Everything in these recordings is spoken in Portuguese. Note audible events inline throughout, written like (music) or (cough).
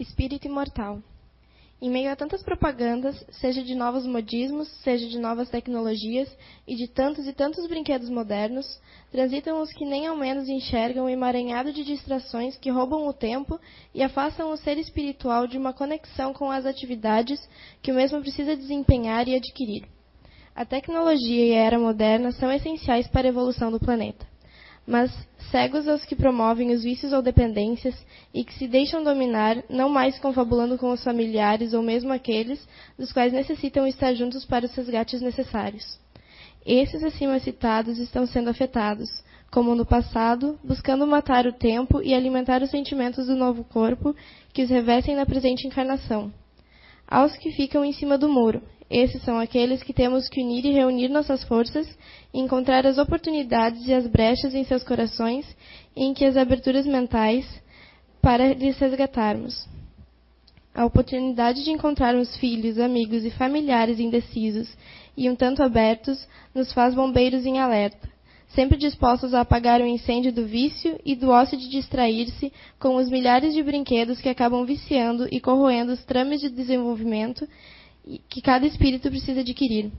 Espírito imortal. Em meio a tantas propagandas, seja de novos modismos, seja de novas tecnologias e de tantos e tantos brinquedos modernos, transitam os que nem ao menos enxergam o emaranhado de distrações que roubam o tempo e afastam o ser espiritual de uma conexão com as atividades que o mesmo precisa desempenhar e adquirir. A tecnologia e a era moderna são essenciais para a evolução do planeta mas cegos aos que promovem os vícios ou dependências e que se deixam dominar, não mais confabulando com os familiares ou mesmo aqueles dos quais necessitam estar juntos para os resgates necessários. Esses acima citados estão sendo afetados, como no passado, buscando matar o tempo e alimentar os sentimentos do novo corpo que os revestem na presente encarnação. Aos que ficam em cima do muro, esses são aqueles que temos que unir e reunir nossas forças encontrar as oportunidades e as brechas em seus corações em que as aberturas mentais para lhes resgatarmos. A oportunidade de encontrarmos filhos, amigos e familiares indecisos e um tanto abertos nos faz bombeiros em alerta, sempre dispostos a apagar o incêndio do vício e do ócio de distrair-se com os milhares de brinquedos que acabam viciando e corroendo os trames de desenvolvimento que cada espírito precisa adquirir.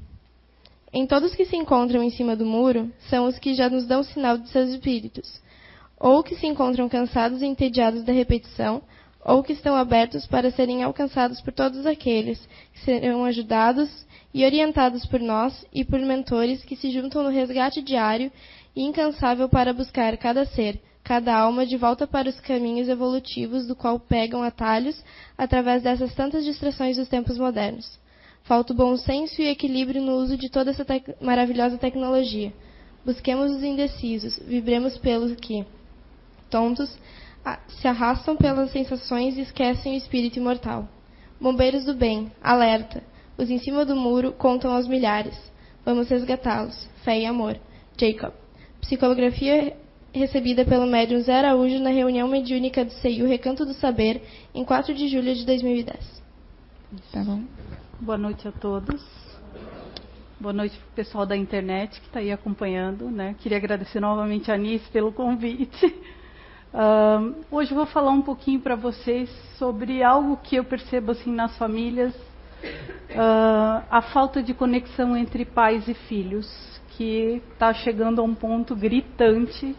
Em todos que se encontram em cima do muro, são os que já nos dão sinal de seus espíritos, ou que se encontram cansados e entediados da repetição, ou que estão abertos para serem alcançados por todos aqueles que serão ajudados e orientados por nós e por mentores que se juntam no resgate diário e incansável para buscar cada ser, cada alma de volta para os caminhos evolutivos do qual pegam atalhos através dessas tantas distrações dos tempos modernos. Falta o bom senso e equilíbrio no uso de toda essa tec maravilhosa tecnologia. Busquemos os indecisos, vibremos pelos que, tontos, se arrastam pelas sensações e esquecem o espírito imortal. Bombeiros do bem, alerta! Os em cima do muro contam aos milhares. Vamos resgatá-los. Fé e amor. Jacob. Psicografia recebida pelo médium Zé Araújo na reunião mediúnica do CEIU Recanto do Saber, em 4 de julho de 2010. Tá bom. Boa noite a todos. Boa noite para o pessoal da internet que está aí acompanhando. Né? Queria agradecer novamente a Anice pelo convite. (laughs) Hoje eu vou falar um pouquinho para vocês sobre algo que eu percebo assim nas famílias, uh, a falta de conexão entre pais e filhos, que está chegando a um ponto gritante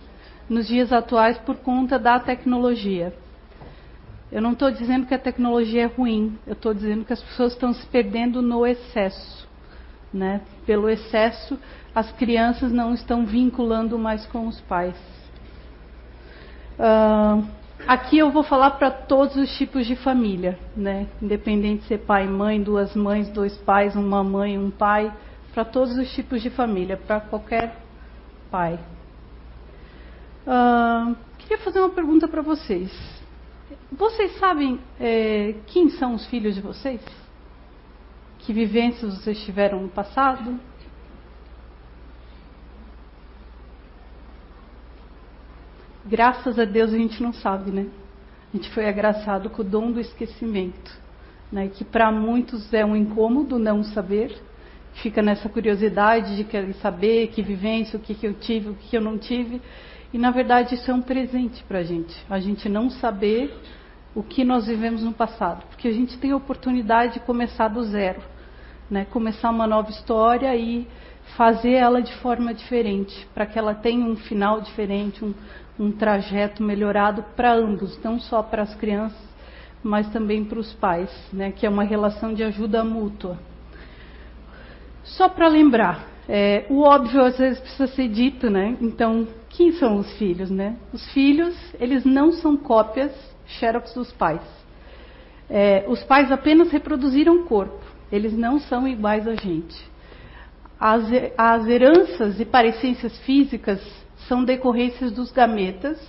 nos dias atuais por conta da tecnologia. Eu não estou dizendo que a tecnologia é ruim, eu estou dizendo que as pessoas estão se perdendo no excesso. Né? Pelo excesso, as crianças não estão vinculando mais com os pais. Uh, aqui eu vou falar para todos os tipos de família, né? independente de ser pai, mãe, duas mães, dois pais, uma mãe, um pai, para todos os tipos de família, para qualquer pai. Uh, queria fazer uma pergunta para vocês. Vocês sabem é, quem são os filhos de vocês? Que vivências vocês tiveram no passado? Graças a Deus a gente não sabe, né? A gente foi agraciado com o dom do esquecimento, né? Que para muitos é um incômodo não saber, fica nessa curiosidade de querer saber que vivência, o que, que eu tive, o que, que eu não tive. E na verdade isso é um presente para a gente. A gente não saber o que nós vivemos no passado, porque a gente tem a oportunidade de começar do zero, né? Começar uma nova história e fazer ela de forma diferente, para que ela tenha um final diferente, um, um trajeto melhorado para ambos, não só para as crianças, mas também para os pais, né? Que é uma relação de ajuda mútua. Só para lembrar, é, o óbvio às vezes precisa ser dito, né? Então, quem são os filhos, né? Os filhos, eles não são cópias xerox dos pais. É, os pais apenas reproduziram o corpo, eles não são iguais a gente. As, as heranças e parecências físicas são decorrências dos gametas.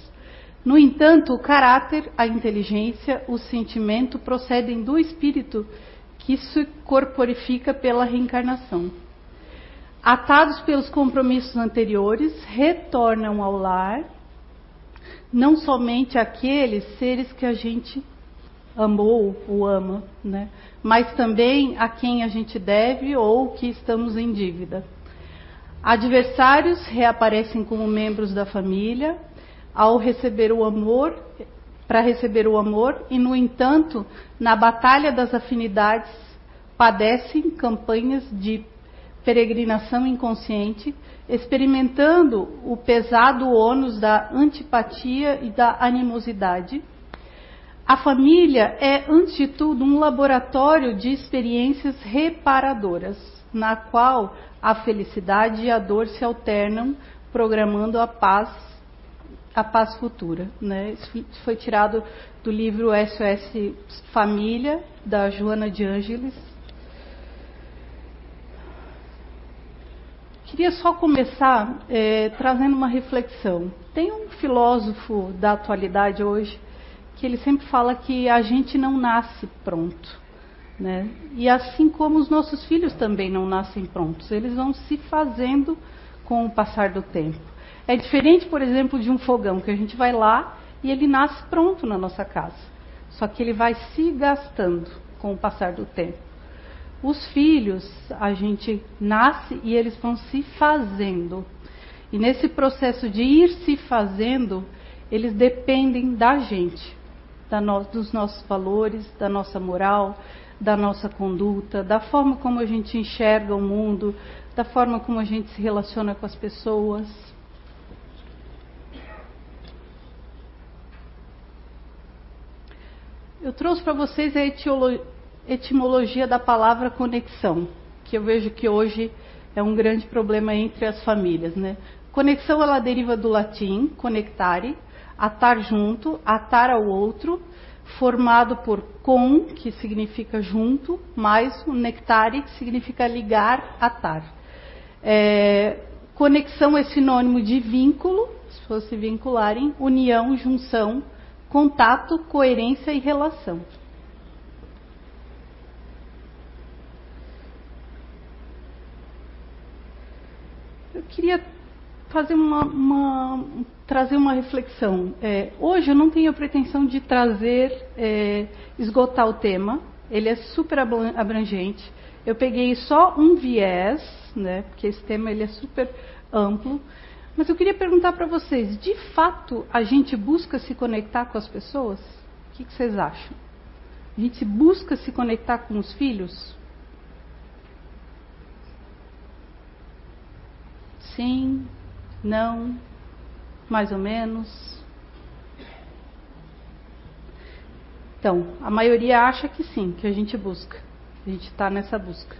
No entanto, o caráter, a inteligência, o sentimento procedem do espírito que se corporifica pela reencarnação atados pelos compromissos anteriores, retornam ao lar, não somente aqueles seres que a gente amou ou ama, né? mas também a quem a gente deve ou que estamos em dívida. Adversários reaparecem como membros da família, ao receber o amor para receber o amor e, no entanto, na batalha das afinidades, padecem campanhas de peregrinação inconsciente, experimentando o pesado ônus da antipatia e da animosidade. A família é, antes de tudo, um laboratório de experiências reparadoras, na qual a felicidade e a dor se alternam, programando a paz, a paz futura. Né? Isso foi tirado do livro SOS Família, da Joana de Ângeles, Queria só começar é, trazendo uma reflexão. Tem um filósofo da atualidade hoje que ele sempre fala que a gente não nasce pronto. Né? E assim como os nossos filhos também não nascem prontos, eles vão se fazendo com o passar do tempo. É diferente, por exemplo, de um fogão, que a gente vai lá e ele nasce pronto na nossa casa. Só que ele vai se gastando com o passar do tempo. Os filhos, a gente nasce e eles vão se fazendo. E nesse processo de ir se fazendo, eles dependem da gente, da no, dos nossos valores, da nossa moral, da nossa conduta, da forma como a gente enxerga o mundo, da forma como a gente se relaciona com as pessoas. Eu trouxe para vocês a etiologia etimologia da palavra conexão, que eu vejo que hoje é um grande problema entre as famílias, né? Conexão ela deriva do latim conectare, atar junto, atar ao outro, formado por com, que significa junto, mais o nectare, que significa ligar, atar. É, conexão é sinônimo de vínculo, se fosse vincularem, união, junção, contato, coerência e relação. Eu queria fazer uma, uma trazer uma reflexão. É, hoje eu não tenho a pretensão de trazer, é, esgotar o tema. Ele é super abrangente. Eu peguei só um viés, né? Porque esse tema ele é super amplo. Mas eu queria perguntar para vocês: de fato a gente busca se conectar com as pessoas? O que, que vocês acham? A gente busca se conectar com os filhos? Sim, não, mais ou menos. Então, a maioria acha que sim, que a gente busca. A gente está nessa busca.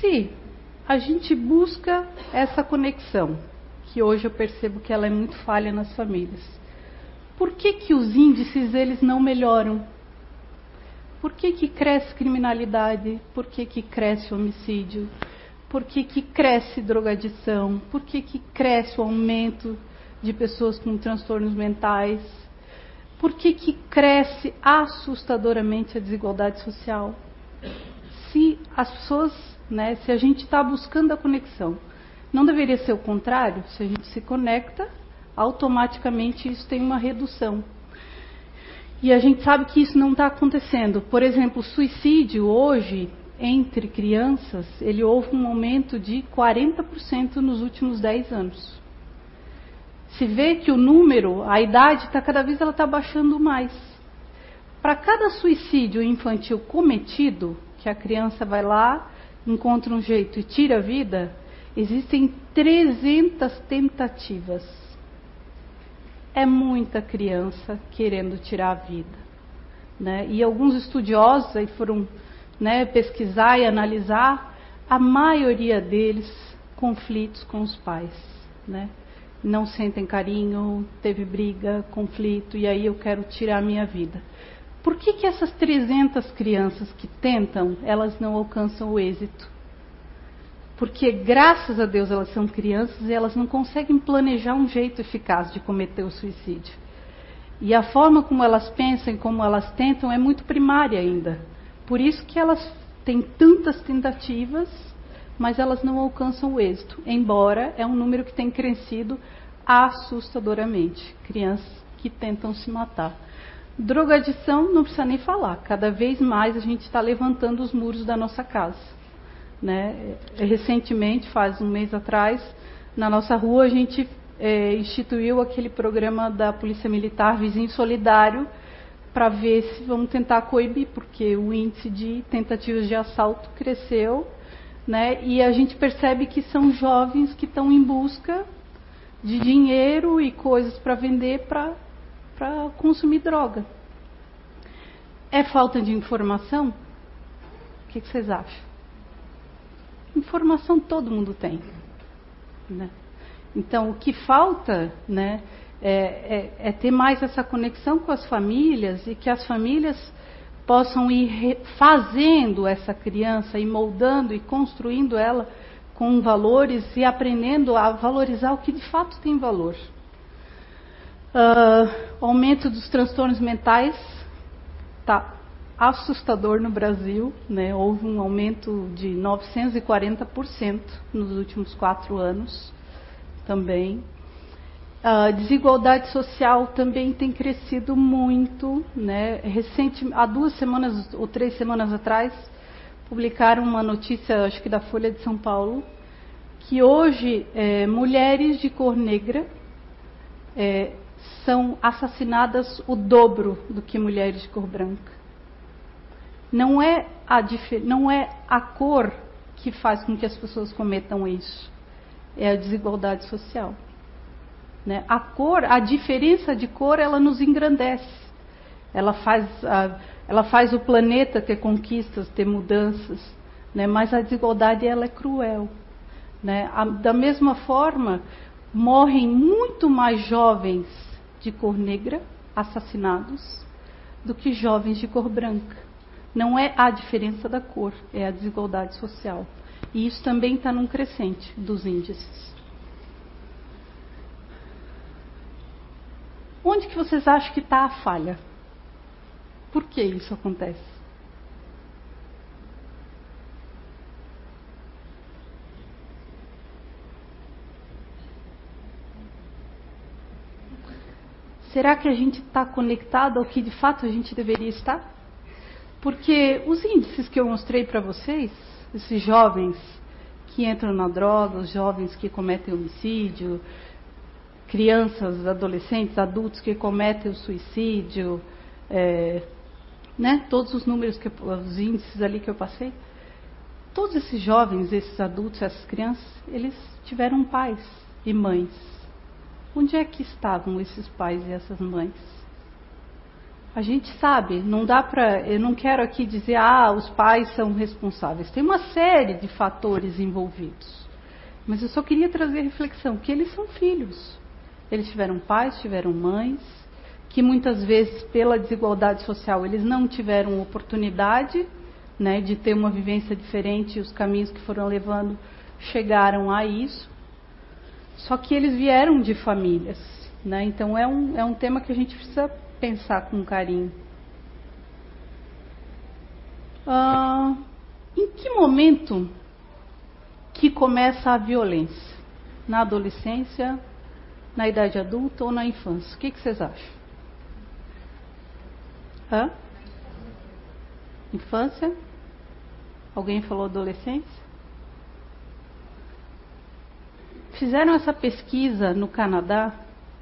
Se a gente busca essa conexão, que hoje eu percebo que ela é muito falha nas famílias, por que, que os índices eles não melhoram? Por que, que cresce criminalidade? Por que, que cresce homicídio? Por que, que cresce drogadição? Por que, que cresce o aumento de pessoas com transtornos mentais? Por que, que cresce assustadoramente a desigualdade social? Se as pessoas, né, se a gente está buscando a conexão, não deveria ser o contrário? Se a gente se conecta, automaticamente isso tem uma redução. E a gente sabe que isso não está acontecendo. Por exemplo, o suicídio hoje, entre crianças, ele houve um aumento de 40% nos últimos 10 anos. Se vê que o número, a idade, está cada vez ela está baixando mais. Para cada suicídio infantil cometido, que a criança vai lá, encontra um jeito e tira a vida, existem 300 tentativas é muita criança querendo tirar a vida. Né? E alguns estudiosos aí foram né, pesquisar e analisar, a maioria deles conflitos com os pais. Né? Não sentem carinho, teve briga, conflito, e aí eu quero tirar a minha vida. Por que, que essas 300 crianças que tentam, elas não alcançam o êxito? Porque, graças a Deus, elas são crianças e elas não conseguem planejar um jeito eficaz de cometer o suicídio. E a forma como elas pensam e como elas tentam é muito primária ainda. Por isso que elas têm tantas tentativas, mas elas não alcançam o êxito. Embora é um número que tem crescido assustadoramente. Crianças que tentam se matar. Drogadição, não precisa nem falar. Cada vez mais a gente está levantando os muros da nossa casa. Né? Recentemente, faz um mês atrás, na nossa rua a gente é, instituiu aquele programa da Polícia Militar Vizinho Solidário para ver se vamos tentar coibir, porque o índice de tentativas de assalto cresceu, né? E a gente percebe que são jovens que estão em busca de dinheiro e coisas para vender para consumir droga. É falta de informação? O que, que vocês acham? Informação todo mundo tem. Né? Então, o que falta né, é, é, é, ter mais essa conexão com as famílias e que as famílias possam ir fazendo essa criança e moldando e construindo ela com valores e aprendendo a valorizar o que de fato tem valor. Uh, aumento dos transtornos mentais está assustador no Brasil, né? houve um aumento de 940% nos últimos quatro anos também. A desigualdade social também tem crescido muito. Né? Recente, há duas semanas ou três semanas atrás, publicaram uma notícia, acho que da Folha de São Paulo, que hoje é, mulheres de cor negra é, são assassinadas o dobro do que mulheres de cor branca. Não é a, não é a cor que faz com que as pessoas cometam isso, é a desigualdade social. Né? A cor, a diferença de cor, ela nos engrandece. Ela faz, a, ela faz o planeta ter conquistas, ter mudanças. Né? Mas a desigualdade ela é cruel. Né? A, da mesma forma, morrem muito mais jovens de cor negra assassinados do que jovens de cor branca. Não é a diferença da cor, é a desigualdade social. E isso também está num crescente dos índices. Onde que vocês acham que está a falha? Por que isso acontece? Será que a gente está conectado ao que de fato a gente deveria estar? Porque os índices que eu mostrei para vocês, esses jovens que entram na droga, os jovens que cometem homicídio, crianças, adolescentes, adultos que cometem o suicídio, é, né, todos os números, que, os índices ali que eu passei, todos esses jovens, esses adultos, essas crianças, eles tiveram pais e mães. Onde é que estavam esses pais e essas mães? A gente sabe, não dá para, eu não quero aqui dizer, ah, os pais são responsáveis. Tem uma série de fatores envolvidos. Mas eu só queria trazer reflexão que eles são filhos. Eles tiveram pais, tiveram mães, que muitas vezes, pela desigualdade social, eles não tiveram oportunidade né, de ter uma vivência diferente os caminhos que foram levando chegaram a isso. Só que eles vieram de famílias. Né, então é um, é um tema que a gente precisa pensar com carinho. Ah, em que momento que começa a violência? Na adolescência, na idade adulta ou na infância? O que, que vocês acham? Hã? Infância? Alguém falou adolescência? Fizeram essa pesquisa no Canadá,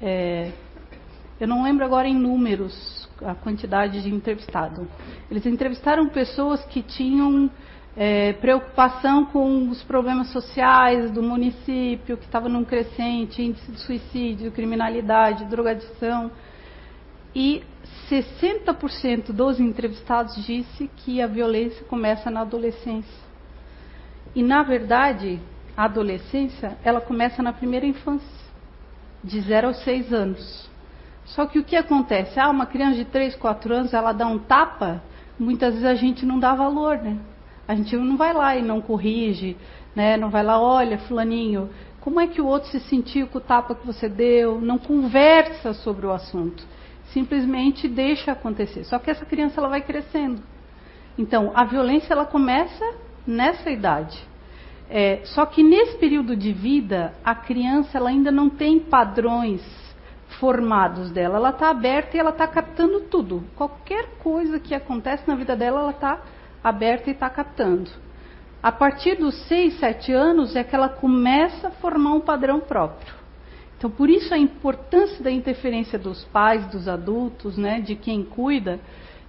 é, eu não lembro agora em números a quantidade de entrevistado. Eles entrevistaram pessoas que tinham é, preocupação com os problemas sociais do município, que estava num crescente índice de suicídio, criminalidade, drogadição. E 60% dos entrevistados disse que a violência começa na adolescência. E na verdade, a adolescência, ela começa na primeira infância, de 0 aos 6 anos. Só que o que acontece? Ah, uma criança de 3, 4 anos, ela dá um tapa, muitas vezes a gente não dá valor, né? A gente não vai lá e não corrige, né? Não vai lá, olha, fulaninho, como é que o outro se sentiu com o tapa que você deu? Não conversa sobre o assunto. Simplesmente deixa acontecer. Só que essa criança ela vai crescendo. Então, a violência ela começa nessa idade. É, só que nesse período de vida, a criança ela ainda não tem padrões formados dela. Ela está aberta e ela está captando tudo. Qualquer coisa que acontece na vida dela, ela está aberta e está captando. A partir dos 6, 7 anos é que ela começa a formar um padrão próprio. Então por isso a importância da interferência dos pais, dos adultos, né, de quem cuida,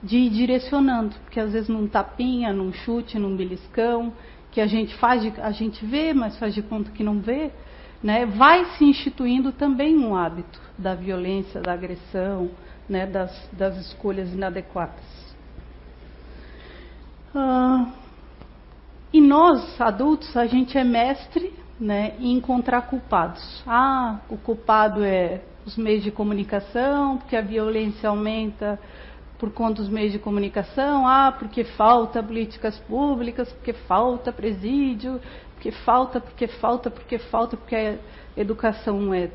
de ir direcionando, porque às vezes num tapinha, num chute, num beliscão, que a gente faz, de, a gente vê, mas faz de conta que não vê, né, vai se instituindo também um hábito da violência, da agressão, né, das, das escolhas inadequadas. Ah, e nós, adultos, a gente é mestre né, em encontrar culpados. Ah, o culpado é os meios de comunicação, porque a violência aumenta por conta dos meios de comunicação, ah, porque falta políticas públicas, porque falta presídio, porque falta, porque falta, porque falta, porque a educação é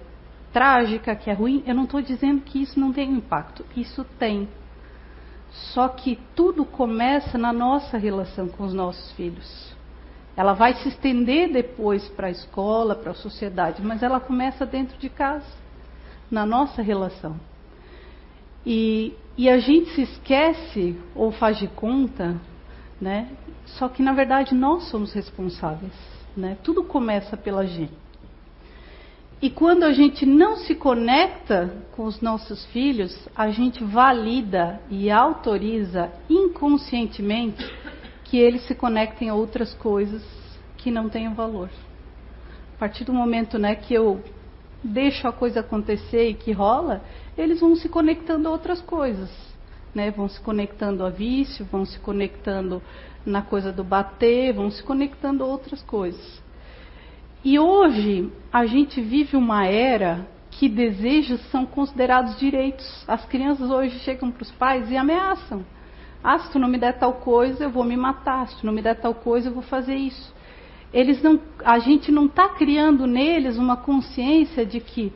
trágica, que é ruim. Eu não estou dizendo que isso não tem impacto, isso tem. Só que tudo começa na nossa relação com os nossos filhos. Ela vai se estender depois para a escola, para a sociedade, mas ela começa dentro de casa, na nossa relação. E, e a gente se esquece ou faz de conta, né? Só que na verdade nós somos responsáveis, né? Tudo começa pela gente. E quando a gente não se conecta com os nossos filhos, a gente valida e autoriza inconscientemente que eles se conectem a outras coisas que não tenham valor. A partir do momento né, que eu deixo a coisa acontecer e que rola, eles vão se conectando a outras coisas. Né? Vão se conectando a vício, vão se conectando na coisa do bater, vão se conectando a outras coisas. E hoje a gente vive uma era que desejos são considerados direitos. As crianças hoje chegam para os pais e ameaçam. Ah, se tu não me der tal coisa, eu vou me matar. Se tu não me der tal coisa, eu vou fazer isso. Eles não, a gente não está criando neles uma consciência de que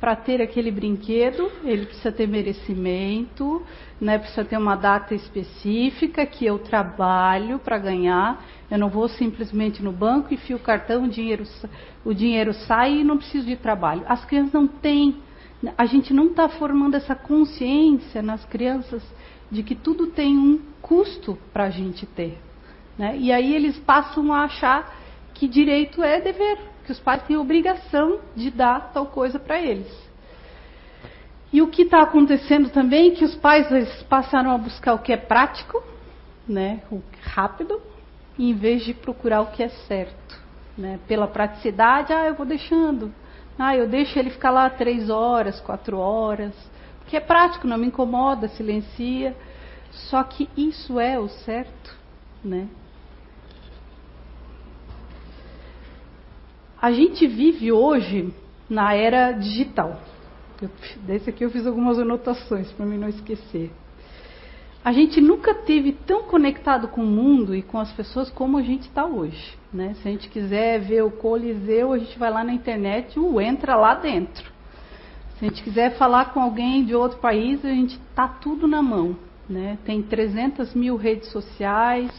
para ter aquele brinquedo, ele precisa ter merecimento, né, precisa ter uma data específica que eu trabalho para ganhar. Eu não vou simplesmente no banco, enfio o cartão, o dinheiro, o dinheiro sai e não preciso de trabalho. As crianças não têm, a gente não está formando essa consciência nas crianças de que tudo tem um custo para a gente ter. Né? E aí eles passam a achar que direito é dever, que os pais têm obrigação de dar tal coisa para eles. E o que está acontecendo também é que os pais passaram a buscar o que é prático, né, o rápido, em vez de procurar o que é certo. Né? Pela praticidade, ah, eu vou deixando. Ah, eu deixo ele ficar lá três horas, quatro horas. Porque é prático, não me incomoda, silencia. Só que isso é o certo, né? A gente vive hoje na era digital. desse aqui eu fiz algumas anotações para mim não esquecer a gente nunca teve tão conectado com o mundo e com as pessoas como a gente está hoje. Né? Se a gente quiser ver o Coliseu, a gente vai lá na internet e entra lá dentro. Se a gente quiser falar com alguém de outro país, a gente está tudo na mão. Né? Tem 300 mil redes sociais.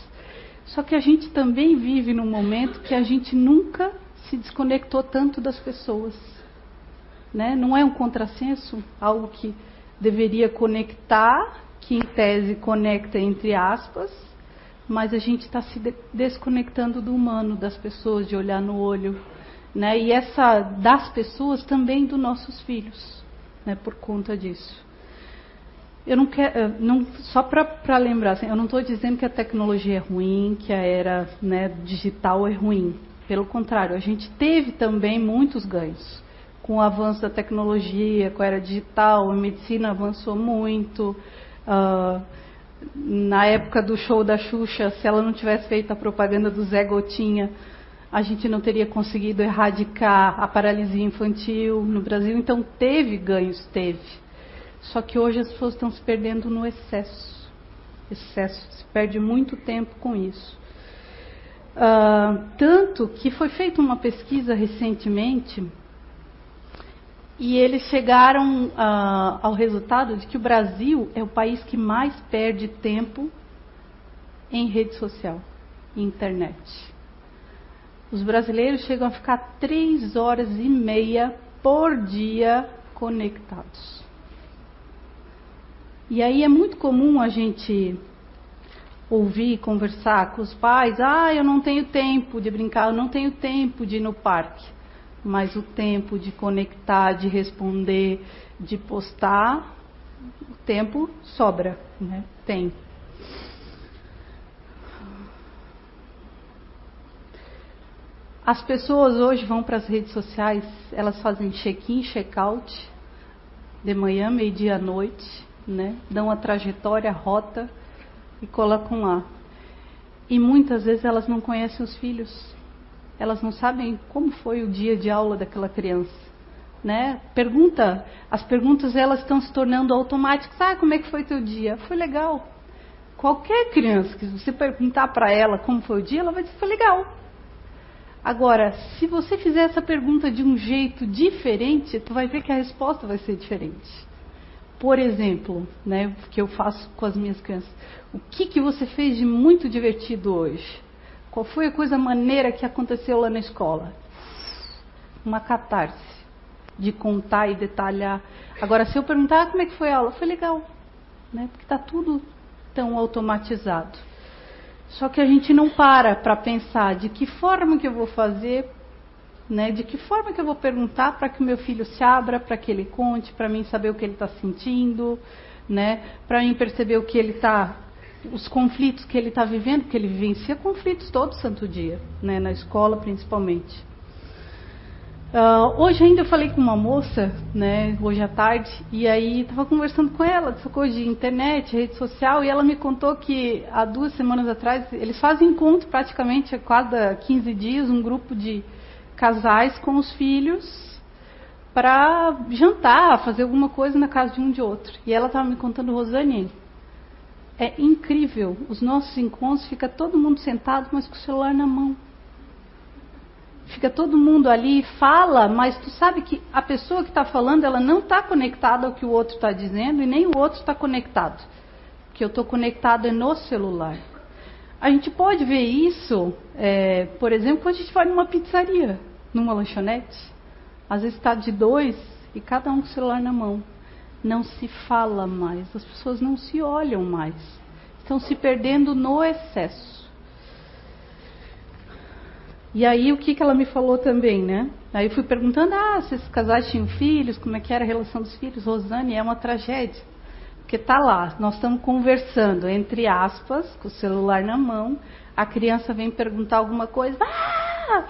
Só que a gente também vive num momento que a gente nunca se desconectou tanto das pessoas. Né? Não é um contrassenso, algo que deveria conectar que em tese conecta entre aspas, mas a gente está se de desconectando do humano, das pessoas, de olhar no olho, né? E essa das pessoas também dos nossos filhos, né? Por conta disso. Eu não quero, não, só para lembrar, assim, eu não estou dizendo que a tecnologia é ruim, que a era né, digital é ruim. Pelo contrário, a gente teve também muitos ganhos com o avanço da tecnologia, com a era digital, a medicina avançou muito, Uh, na época do show da Xuxa, se ela não tivesse feito a propaganda do Zé Gotinha, a gente não teria conseguido erradicar a paralisia infantil no Brasil. Então teve ganhos, teve. Só que hoje as pessoas estão se perdendo no excesso. Excesso, se perde muito tempo com isso. Uh, tanto que foi feita uma pesquisa recentemente e eles chegaram uh, ao resultado de que o Brasil é o país que mais perde tempo em rede social, internet. Os brasileiros chegam a ficar três horas e meia por dia conectados. E aí é muito comum a gente ouvir, conversar com os pais: ah, eu não tenho tempo de brincar, eu não tenho tempo de ir no parque. mas o tempo de conectar, de responder, de postar, o tempo sobra, né? Tem. As pessoas hoje vão para as redes sociais, elas fazem check-in, check-out, de manhã, meio-dia à noite, né? Dão a trajetória, a rota e colocam lá. E muitas vezes elas não conhecem os filhos. Elas não sabem como foi o dia de aula daquela criança, né? Pergunta, as perguntas elas estão se tornando automáticas. Ah, como é que foi teu dia? Foi legal. Qualquer criança que você perguntar para ela como foi o dia, ela vai dizer foi legal. Agora, se você fizer essa pergunta de um jeito diferente, tu vai ver que a resposta vai ser diferente. Por exemplo, né, que eu faço com as minhas crianças, o que que você fez de muito divertido hoje? Qual foi a coisa maneira que aconteceu lá na escola? Uma catarse de contar e detalhar. Agora, se eu perguntar ah, como é que foi a aula, foi legal, né? Porque está tudo tão automatizado. Só que a gente não para para pensar de que forma que eu vou fazer, né? De que forma que eu vou perguntar para que o meu filho se abra, para que ele conte, para mim saber o que ele está sentindo, né? Para mim perceber o que ele está, os conflitos que ele está vivendo, porque ele vivencia conflitos todo santo dia, né? Na escola principalmente. Uh, hoje ainda eu falei com uma moça, né, hoje à tarde, e aí estava conversando com ela dessa coisa de internet, rede social, e ela me contou que há duas semanas atrás eles fazem encontro praticamente a cada 15 dias, um grupo de casais com os filhos para jantar, fazer alguma coisa na casa de um de outro. E ela estava me contando, Rosane, é incrível, os nossos encontros fica todo mundo sentado, mas com o celular na mão fica todo mundo ali, fala, mas tu sabe que a pessoa que está falando, ela não está conectada ao que o outro está dizendo e nem o outro está conectado. Que eu estou conectado é no celular. A gente pode ver isso, é, por exemplo, quando a gente vai numa pizzaria, numa lanchonete. Às vezes está de dois e cada um com o celular na mão. Não se fala mais, as pessoas não se olham mais. Estão se perdendo no excesso. E aí o que, que ela me falou também, né? Aí eu fui perguntando, ah, se esses casais tinham filhos, como é que era a relação dos filhos. Rosane, é uma tragédia. Porque tá lá, nós estamos conversando, entre aspas, com o celular na mão, a criança vem perguntar alguma coisa, ah!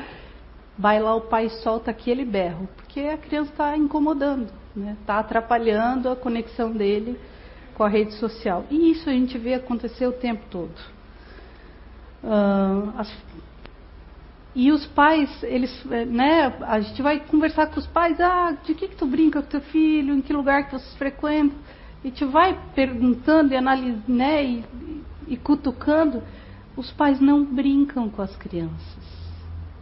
Vai lá o pai solta aquele berro, porque a criança está incomodando, está né? Tá atrapalhando a conexão dele com a rede social. E isso a gente vê acontecer o tempo todo. Uh, as, e os pais, eles, eh, né, a gente vai conversar com os pais, ah, de que, que tu brinca com teu filho, em que lugar que vocês frequentam, e te vai perguntando e analisando, né, e, e cutucando. Os pais não brincam com as crianças.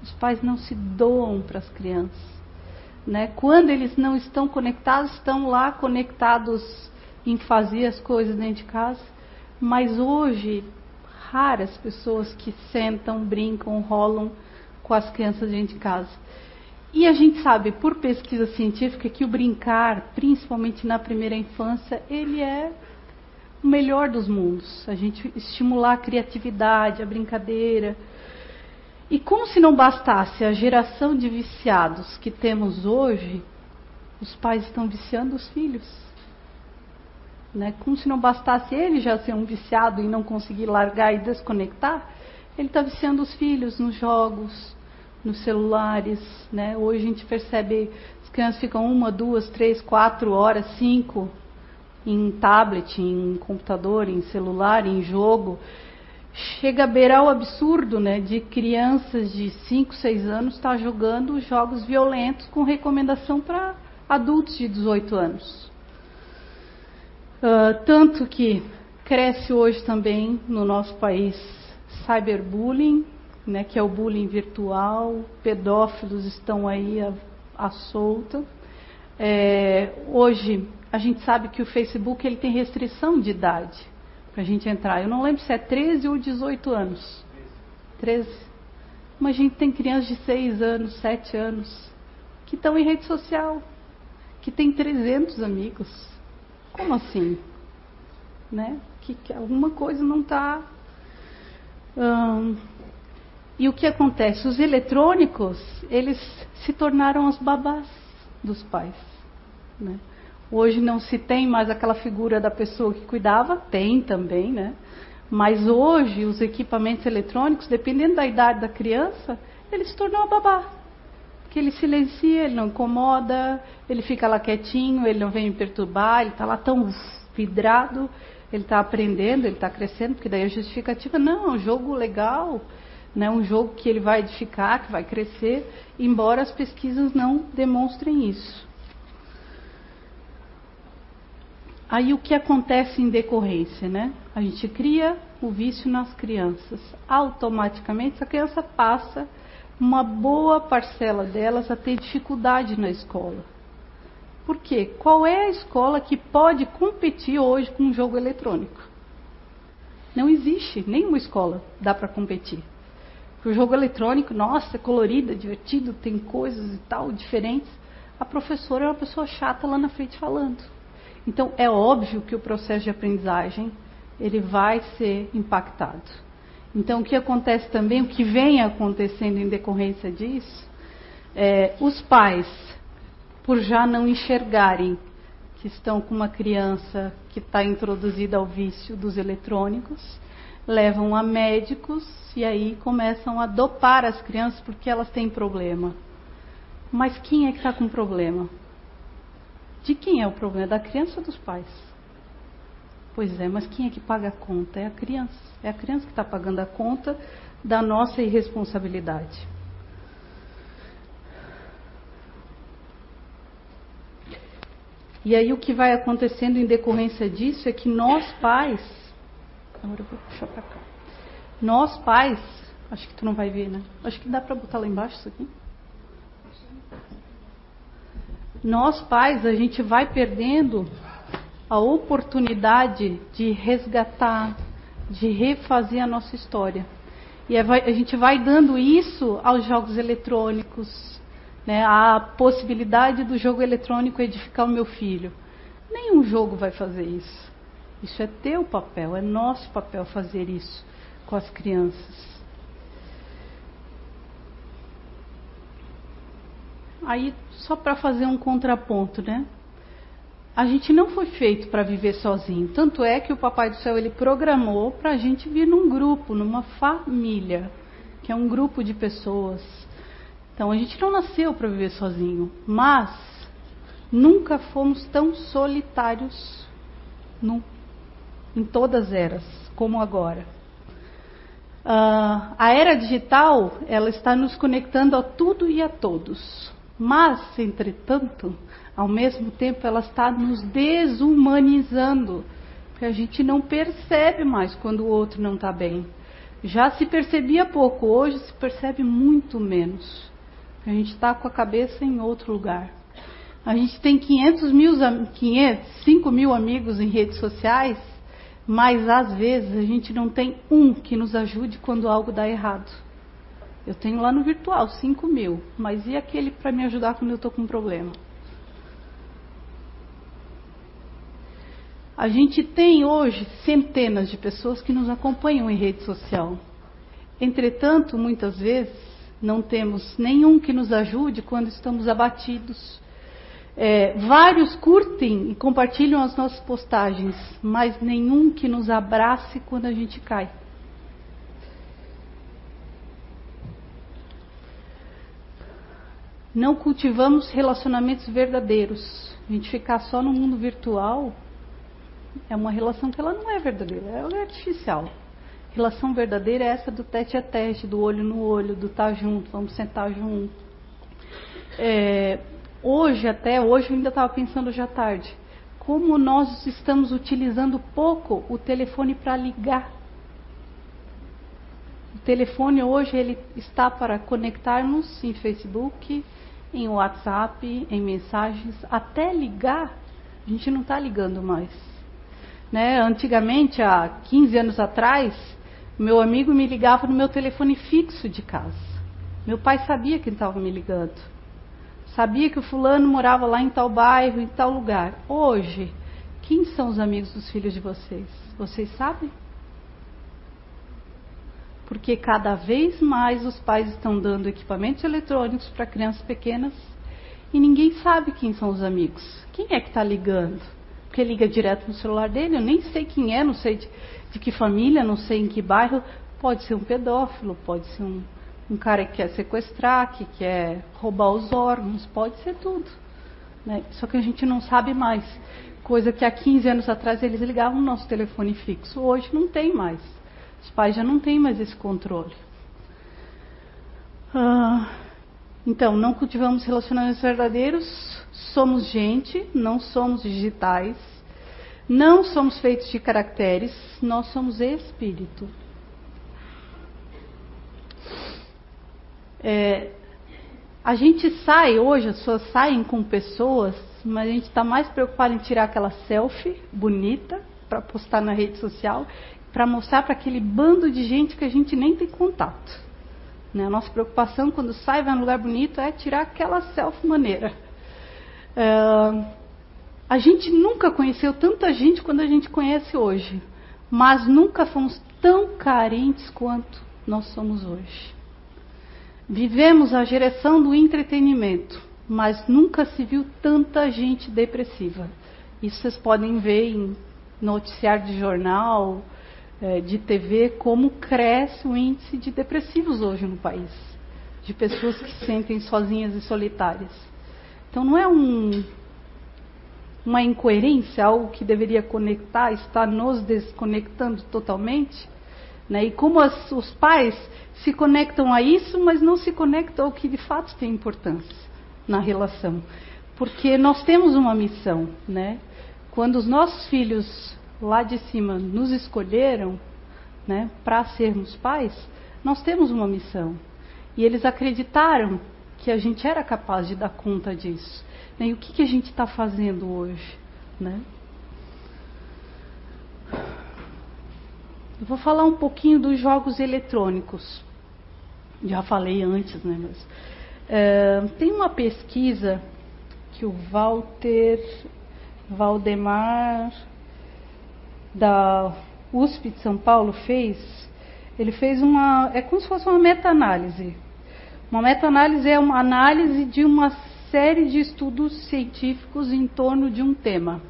Os pais não se doam para as crianças. Né? Quando eles não estão conectados, estão lá conectados em fazer as coisas dentro de casa. Mas hoje, raras pessoas que sentam, brincam, rolam com as crianças dentro de casa. E a gente sabe, por pesquisa científica, que o brincar, principalmente na primeira infância, ele é o melhor dos mundos. A gente estimular a criatividade, a brincadeira. E como se não bastasse a geração de viciados que temos hoje, os pais estão viciando os filhos. Né? Como se não bastasse ele já ser um viciado e não conseguir largar e desconectar, ele está viciando os filhos nos jogos, nos celulares, né? Hoje a gente percebe as crianças ficam uma, duas, três, quatro horas, cinco em tablet, em computador, em celular, em jogo. Chega a beirar o absurdo, né? De crianças de 5, 6 anos estar tá jogando jogos violentos com recomendação para adultos de 18 anos. Uh, tanto que cresce hoje também no nosso país cyberbullying, né, que é o bullying virtual, pedófilos estão aí à, à solta. É, hoje a gente sabe que o Facebook ele tem restrição de idade para a gente entrar. Eu não lembro se é 13 ou 18 anos. 13. Mas a gente tem crianças de 6 anos, 7 anos, que estão em rede social, que tem 300 amigos. Como assim? Né? Que, que alguma coisa não está. Hum, E o que acontece? Os eletrônicos, eles se tornaram as babás dos pais. Né? Hoje não se tem mais aquela figura da pessoa que cuidava, tem também, né? Mas hoje os equipamentos eletrônicos, dependendo da idade da criança, ele se tornou a babá. Que ele silencia, ele não incomoda, ele fica lá quietinho, ele não vem me perturbar, ele está lá tão vidrado, ele está aprendendo, ele está crescendo, porque daí a justificativa, não, é um jogo legal, né, um jogo que ele vai edificar, que vai crescer, embora as pesquisas não demonstrem isso. Aí o que acontece em decorrência, né? A gente cria o vício nas crianças. Automaticamente a criança passa uma boa parcela delas a ter dificuldade na escola. Por quê? Qual é a escola que pode competir hoje com um jogo eletrônico? Não existe nenhuma escola dá para competir. O jogo eletrônico, nossa, é colorido, é divertido, tem coisas e tal diferentes. A professora é uma pessoa chata lá na frente falando. Então, é óbvio que o processo de aprendizagem ele vai ser impactado. Então, o que acontece também, o que vem acontecendo em decorrência disso, é, os pais, por já não enxergarem que estão com uma criança que está introduzida ao vício dos eletrônicos, levam a médicos e aí começam a dopar as crianças porque elas têm problema. Mas quem é que está com problema? De quem é o problema? Da criança ou dos pais? Pois é, mas quem é que paga a conta? É a criança. É a criança que está pagando a conta da nossa irresponsabilidade. E aí o que vai acontecendo em decorrência disso é que nós pais, agora eu vou puxar para cá. Nós pais, acho que tu não vai ver, né? Acho que dá para botar lá embaixo isso aqui. Nós pais, a gente vai perdendo a oportunidade de resgatar, de refazer a nossa história. E a gente vai dando isso aos jogos eletrônicos, né? a possibilidade do jogo eletrônico edificar o meu filho. Nenhum jogo vai fazer isso. Isso é teu papel, é nosso papel fazer isso com as crianças. Aí, só para fazer um contraponto, né? A gente não foi feito para viver sozinho. Tanto é que o Papai do Céu ele programou para a gente vir num grupo, numa família, que é um grupo de pessoas. Então a gente não nasceu para viver sozinho, mas nunca fomos tão solitários em todas as eras como agora. Uh, a era digital ela está nos conectando a tudo e a todos. Mas, entretanto, ao mesmo tempo, ela está nos desumanizando, porque a gente não percebe mais quando o outro não está bem. Já se percebia pouco, hoje se percebe muito menos. A gente está com a cabeça em outro lugar. A gente tem 500 mil, 500, 5 mil amigos em redes sociais, mas às vezes a gente não tem um que nos ajude quando algo dá errado. Eu tenho lá no virtual 5 mil, mas e aquele para me ajudar quando eu estou com um problema? A gente tem hoje centenas de pessoas que nos acompanham em rede social. Entretanto, muitas vezes não temos nenhum que nos ajude quando estamos abatidos. É, vários curtem e compartilham as nossas postagens, mas nenhum que nos abrace quando a gente cai. Não cultivamos relacionamentos verdadeiros. A gente ficar só no mundo virtual é uma relação que ela não é verdadeira, ela é artificial. Relação verdadeira é essa do tete a tete, do olho no olho, do estar tá junto, vamos sentar junto. É, hoje, até hoje, eu ainda estava pensando à tarde, como nós estamos utilizando pouco o telefone para ligar. O telefone hoje ele está para conectarmos em Facebook, em WhatsApp, em mensagens, até ligar, a gente não está ligando mais. Né? Antigamente, há 15 anos atrás, meu amigo me ligava no meu telefone fixo de casa. Meu pai sabia quem estava me ligando. Sabia que o fulano morava lá em tal bairro, em tal lugar. Hoje, quem são os amigos dos filhos de vocês? Vocês sabem? Porque cada vez mais os pais estão dando equipamentos eletrônicos para crianças pequenas e ninguém sabe quem são os amigos. Quem é que está ligando? Porque liga direto no celular dele, eu nem sei quem é, não sei de, de que família, não sei em que bairro. Pode ser um pedófilo, pode ser um, um cara que quer sequestrar, que quer roubar os órgãos, pode ser tudo. Né? Só que a gente não sabe mais. Coisa que há 15 anos atrás eles ligavam no nosso telefone fixo, hoje não tem mais. Os pais já não têm mais esse controle. Ah, então, não cultivamos relacionamentos verdadeiros, somos gente, não somos digitais, não somos feitos de caracteres, nós somos espírito. É, a gente sai hoje, as pessoas saem com pessoas, mas a gente está mais preocupado em tirar aquela selfie bonita para postar na rede social para mostrar para aquele bando de gente que a gente nem tem contato. Né? A nossa preocupação quando sai, vai num lugar bonito, é tirar aquela selfie maneira. É, a gente nunca conheceu tanta gente quando a gente conhece hoje, mas nunca fomos tão carentes quanto nós somos hoje. Vivemos a geração do entretenimento, mas nunca se viu tanta gente depressiva. Isso vocês podem ver em noticiário de jornal, de TV como cresce o índice de depressivos hoje no país, de pessoas que se sentem sozinhas e solitárias. Então não é um, uma incoerência, algo que deveria conectar, está nos desconectando totalmente. Né? E como as, os pais se conectam a isso, mas não se conectam ao que de fato tem importância na relação. Porque nós temos uma missão, né? Quando os nossos filhos lá de cima nos escolheram né, para sermos pais, nós temos uma missão. E eles acreditaram que a gente era capaz de dar conta disso. Né? E o que, que a gente está fazendo hoje? Né? Eu vou falar um pouquinho dos jogos eletrônicos. Já falei antes, né? Mas, é, tem uma pesquisa que o Walter Valdemar da USP de São Paulo fez, ele fez uma. É como se fosse uma meta-análise. Uma meta-análise é uma análise de uma série de estudos científicos em torno de um tema.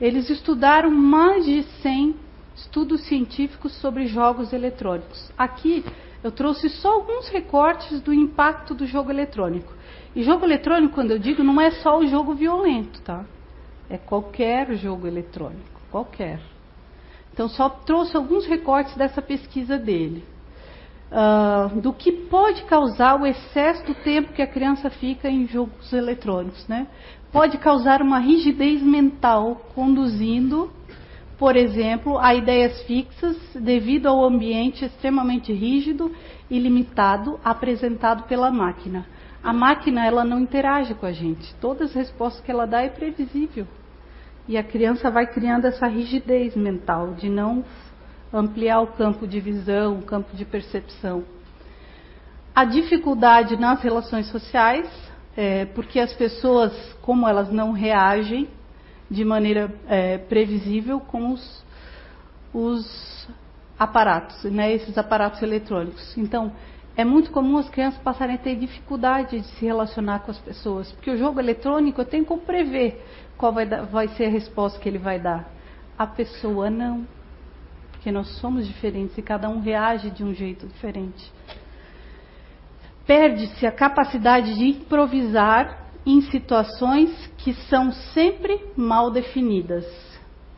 Eles estudaram mais de 100 estudos científicos sobre jogos eletrônicos. Aqui eu trouxe só alguns recortes do impacto do jogo eletrônico. E jogo eletrônico, quando eu digo, não é só o jogo violento, tá? É qualquer jogo eletrônico qualquer. Então, só trouxe alguns recortes dessa pesquisa dele. Uh, do que pode causar o excesso do tempo que a criança fica em jogos eletrônicos. Né? Pode causar uma rigidez mental, conduzindo, por exemplo, a ideias fixas devido ao ambiente extremamente rígido e limitado apresentado pela máquina. A máquina ela não interage com a gente. Todas as respostas que ela dá é previsível. E a criança vai criando essa rigidez mental de não ampliar o campo de visão, o campo de percepção. A dificuldade nas relações sociais, é, porque as pessoas, como elas não reagem de maneira é, previsível com os, os aparatos, né, esses aparatos eletrônicos. Então, é muito comum as crianças passarem a ter dificuldade de se relacionar com as pessoas, porque o jogo eletrônico eu tenho como prever qual vai, dar, vai ser a resposta que ele vai dar. A pessoa não, porque nós somos diferentes e cada um reage de um jeito diferente. Perde-se a capacidade de improvisar em situações que são sempre mal definidas,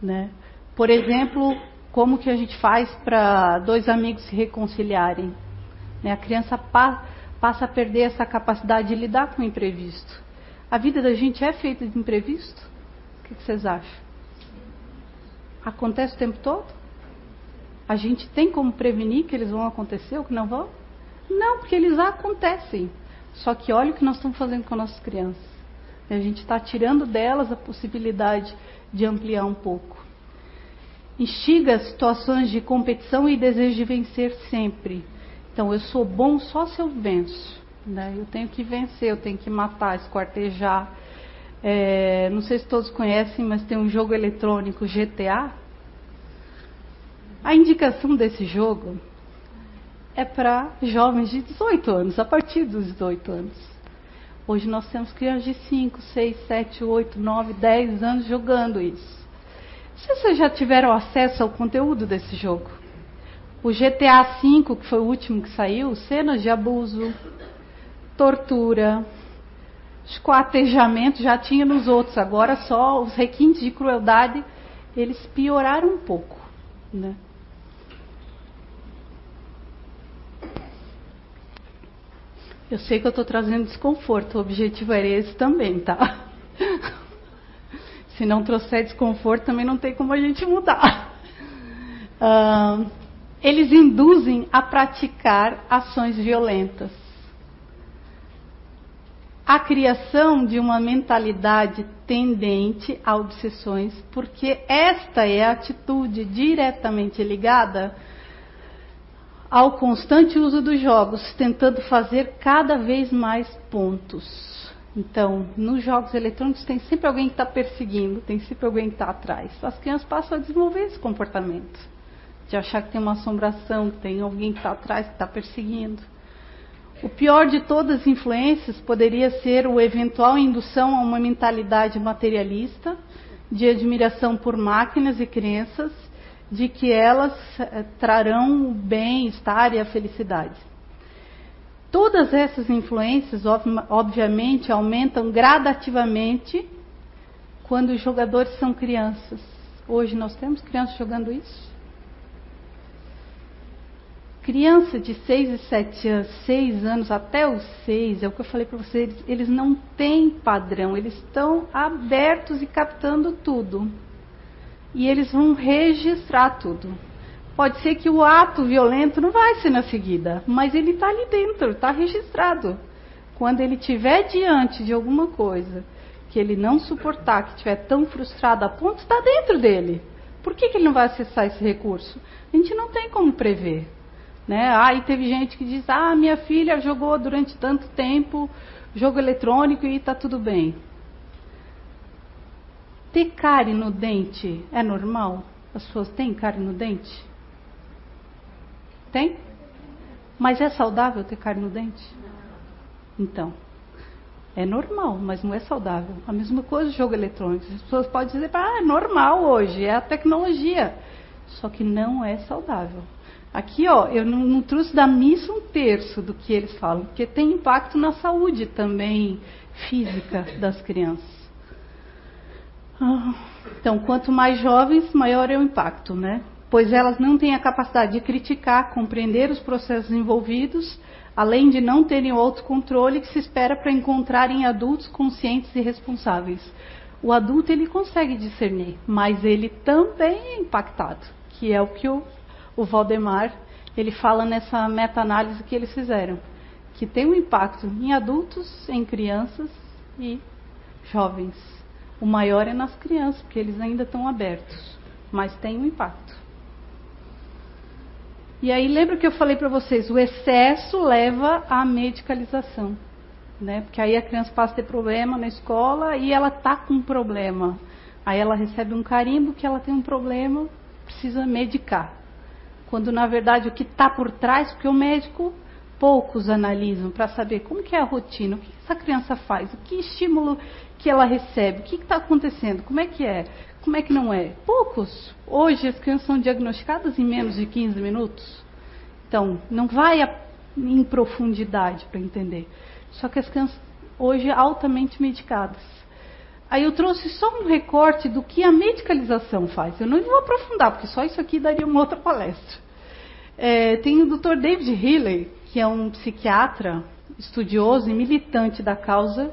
né? Por exemplo, como que a gente faz para dois amigos se reconciliarem? Né? A criança pa passa a perder essa capacidade de lidar com o imprevisto. A vida da gente é feita de imprevisto? O que vocês acham? Acontece o tempo todo? A gente tem como prevenir que eles vão acontecer ou que não vão? Não, porque eles acontecem. Só que olha o que nós estamos fazendo com nossas crianças. A gente está tirando delas a possibilidade de ampliar um pouco. Instiga situações de competição e desejo de vencer sempre. Então, eu sou bom só se eu venço. Né? Eu tenho que vencer, eu tenho que matar, esquartejar. É, não sei se todos conhecem, mas tem um jogo eletrônico GTA. A indicação desse jogo é para jovens de 18 anos, a partir dos 18 anos. Hoje nós temos crianças de 5, 6, 7, 8, 9, 10 anos jogando isso. Se vocês já tiveram acesso ao conteúdo desse jogo, o GTA V, que foi o último que saiu, cenas de abuso, tortura, esquartejamento já tinha nos outros, agora só os requintes de crueldade, eles pioraram um pouco. Né? Eu sei que eu estou trazendo desconforto, o objetivo era esse também, tá? (laughs) Se não trouxer desconforto, também não tem como a gente mudar. Uh, eles induzem a praticar ações violentas. A criação de uma mentalidade tendente a obsessões, porque esta é a atitude diretamente ligada ao constante uso dos jogos, tentando fazer cada vez mais pontos. Então, nos jogos eletrônicos tem sempre alguém que está perseguindo, tem sempre alguém que está atrás. As crianças passam a desenvolver esse comportamento, de achar que tem uma assombração, que tem alguém que está atrás, que está perseguindo. O pior de todas as influências poderia ser o eventual indução a uma mentalidade materialista, de admiração por máquinas e crenças, de que elas eh, trarão o bem-estar e a felicidade. Todas essas influências, obviamente, aumentam gradativamente quando os jogadores são crianças. Hoje nós temos crianças jogando isso? Criança de 6 e 7 anos, 6 anos até os 6, é o que eu falei para vocês, eles não têm padrão, eles estão abertos e captando tudo e eles vão registrar tudo. Pode ser que o ato violento não vai ser na seguida, mas ele está ali dentro, está registrado. Quando ele estiver diante de alguma coisa que ele não suportar, que estiver tão frustrado a ponto, está dentro dele. Por que, que ele não vai acessar esse recurso? A gente não tem como prever. Né? Aí teve gente que diz: Ah, minha filha jogou durante tanto tempo jogo eletrônico e está tudo bem. Ter cárie no dente é normal? As pessoas têm cárie no dente? Tem? Mas é saudável ter cárie no dente? Então, é normal, mas não é saudável. A mesma coisa jogo eletrônico. As pessoas podem dizer, ah, é normal hoje, é a tecnologia. Só que não é saudável. Aqui, ó, eu não, não trouxe da missa um terço do que eles falam, porque tem impacto na saúde também física das crianças. Ah, então, quanto mais jovens, maior é o impacto, né? Pois elas não têm a capacidade de criticar, compreender os processos envolvidos, além de não terem o autocontrole que se espera para encontrarem adultos conscientes e responsáveis. O adulto ele consegue discernir, mas ele também é impactado, que é o que o, o Valdemar ele fala nessa meta-análise que eles fizeram, que tem um impacto em adultos, em crianças e jovens. O maior é nas crianças, porque eles ainda estão abertos, mas tem um impacto. E aí lembra que eu falei para vocês, o excesso leva à medicalização, né? Porque aí a criança passa a ter problema na escola e ela tá com um problema. Aí ela recebe um carimbo que ela tem um problema, precisa medicar. Quando na verdade o que está por trás, porque o médico poucos analisam para saber como que é a rotina, o que essa criança faz, o que estímulo que ela recebe, o que está acontecendo, como é que é, como é que não é. Poucos. Hoje as crianças são diagnosticadas em menos de 15 minutos. Então, não vai a, em profundidade para entender. Só que as crianças hoje altamente medicadas. Aí eu trouxe só um recorte do que a medicalização faz. Eu não vou aprofundar, porque só isso aqui daria uma outra palestra. É, tem o Dr. David Healy, que é um psiquiatra estudioso e militante da causa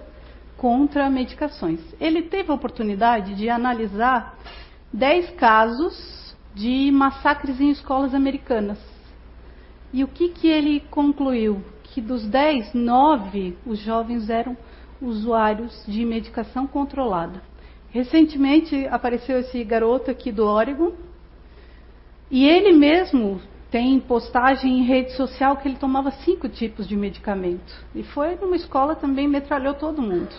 contra medicações. Ele teve a oportunidade de analisar 10 casos de massacres em escolas americanas. E o que, que ele concluiu? Que dos 10, 9 os jovens eram usuários de medicação controlada. Recentemente apareceu esse garoto aqui do Oregon, e ele mesmo tem postagem em rede social que ele tomava cinco tipos de medicamento. E foi numa escola também, metralhou todo mundo.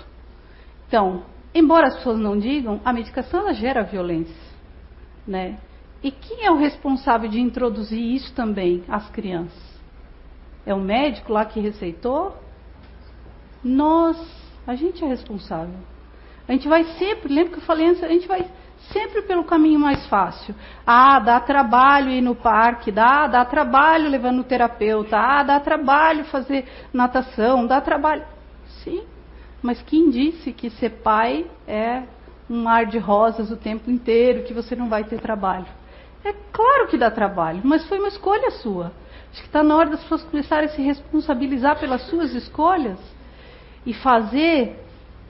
Então, embora as pessoas não digam, a medicação ela gera violência. Né? E quem é o responsável de introduzir isso também às crianças? É o médico lá que receitou? Nós, a gente é responsável. A gente vai sempre, lembra que eu falei antes, a gente vai sempre pelo caminho mais fácil. Ah, dá trabalho ir no parque, dá, dá trabalho levando o terapeuta, ah, dá trabalho fazer natação, dá trabalho. Sim, mas quem disse que ser pai é um mar de rosas o tempo inteiro, que você não vai ter trabalho? É claro que dá trabalho, mas foi uma escolha sua. Acho que está na hora das pessoas começarem a se responsabilizar pelas suas escolhas e fazer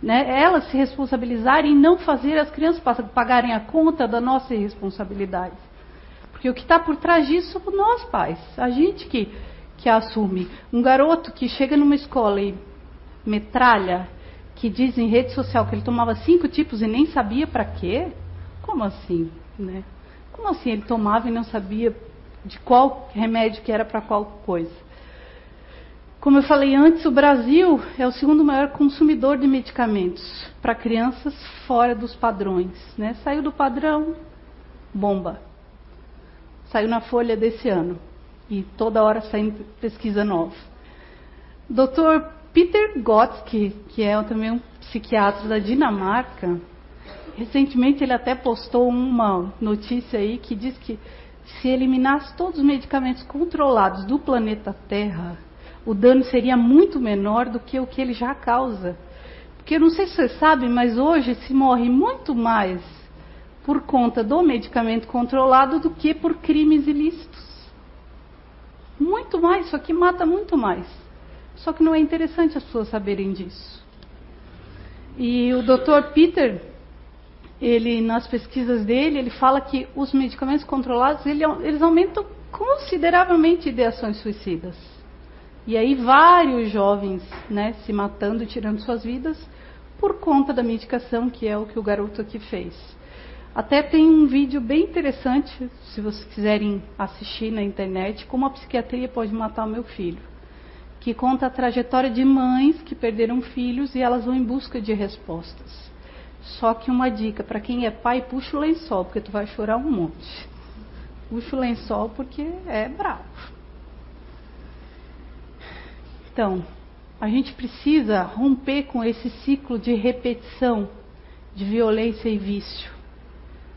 né, elas se responsabilizarem e não fazer as crianças pagarem a conta da nossa irresponsabilidade. Porque o que está por trás disso somos nós pais, a gente que, que assume. Um garoto que chega numa escola e metralha, que diz em rede social que ele tomava cinco tipos e nem sabia para quê, como assim? Né? Como assim ele tomava e não sabia de qual remédio que era para qual coisa? Como eu falei antes, o Brasil é o segundo maior consumidor de medicamentos para crianças fora dos padrões. Né? Saiu do padrão, bomba. Saiu na folha desse ano. E toda hora saindo pesquisa nova. Dr. Peter Gotsky, que é também um psiquiatra da Dinamarca, recentemente ele até postou uma notícia aí que diz que se eliminasse todos os medicamentos controlados do planeta Terra, o dano seria muito menor do que o que ele já causa. Porque eu não sei se vocês sabem, mas hoje se morre muito mais por conta do medicamento controlado do que por crimes ilícitos. Muito mais, isso aqui mata muito mais. Só que não é interessante as pessoas saberem disso. E o Dr. Peter, ele nas pesquisas dele, ele fala que os medicamentos controlados, ele, eles aumentam consideravelmente ideações suicidas. E aí vários jovens né, se matando tirando suas vidas por conta da medicação, que é o que o garoto aqui fez. Até tem um vídeo bem interessante, se vocês quiserem assistir na internet, como a psiquiatria pode matar o meu filho. Que conta a trajetória de mães que perderam filhos e elas vão em busca de respostas. Só que uma dica, para quem é pai, puxa o lençol, porque tu vai chorar um monte. Puxa o lençol porque é bravo. Então, a gente precisa romper com esse ciclo de repetição de violência e vício.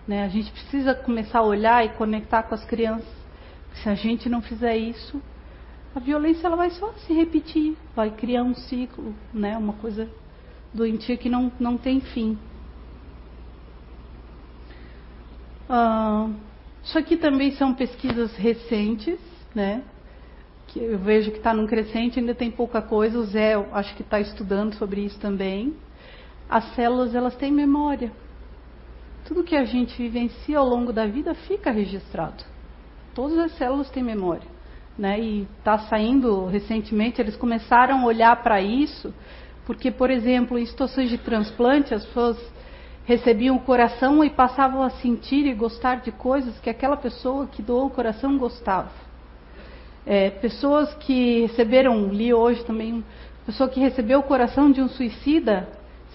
Né? A gente precisa começar a olhar e conectar com as crianças. Se a gente não fizer isso, a violência ela vai só se repetir, vai criar um ciclo, né? uma coisa doentia que não, não tem fim. Ah, isso aqui também são pesquisas recentes, né? Que eu vejo que está num crescente, ainda tem pouca coisa. O Zé, acho que está estudando sobre isso também. As células, elas têm memória. Tudo que a gente vivencia ao longo da vida fica registrado. Todas as células têm memória. Né? E está saindo recentemente, eles começaram a olhar para isso, porque, por exemplo, em situações de transplante, as pessoas recebiam o coração e passavam a sentir e gostar de coisas que aquela pessoa que doou o coração gostava. É, pessoas que receberam, li hoje também, pessoa que recebeu o coração de um suicida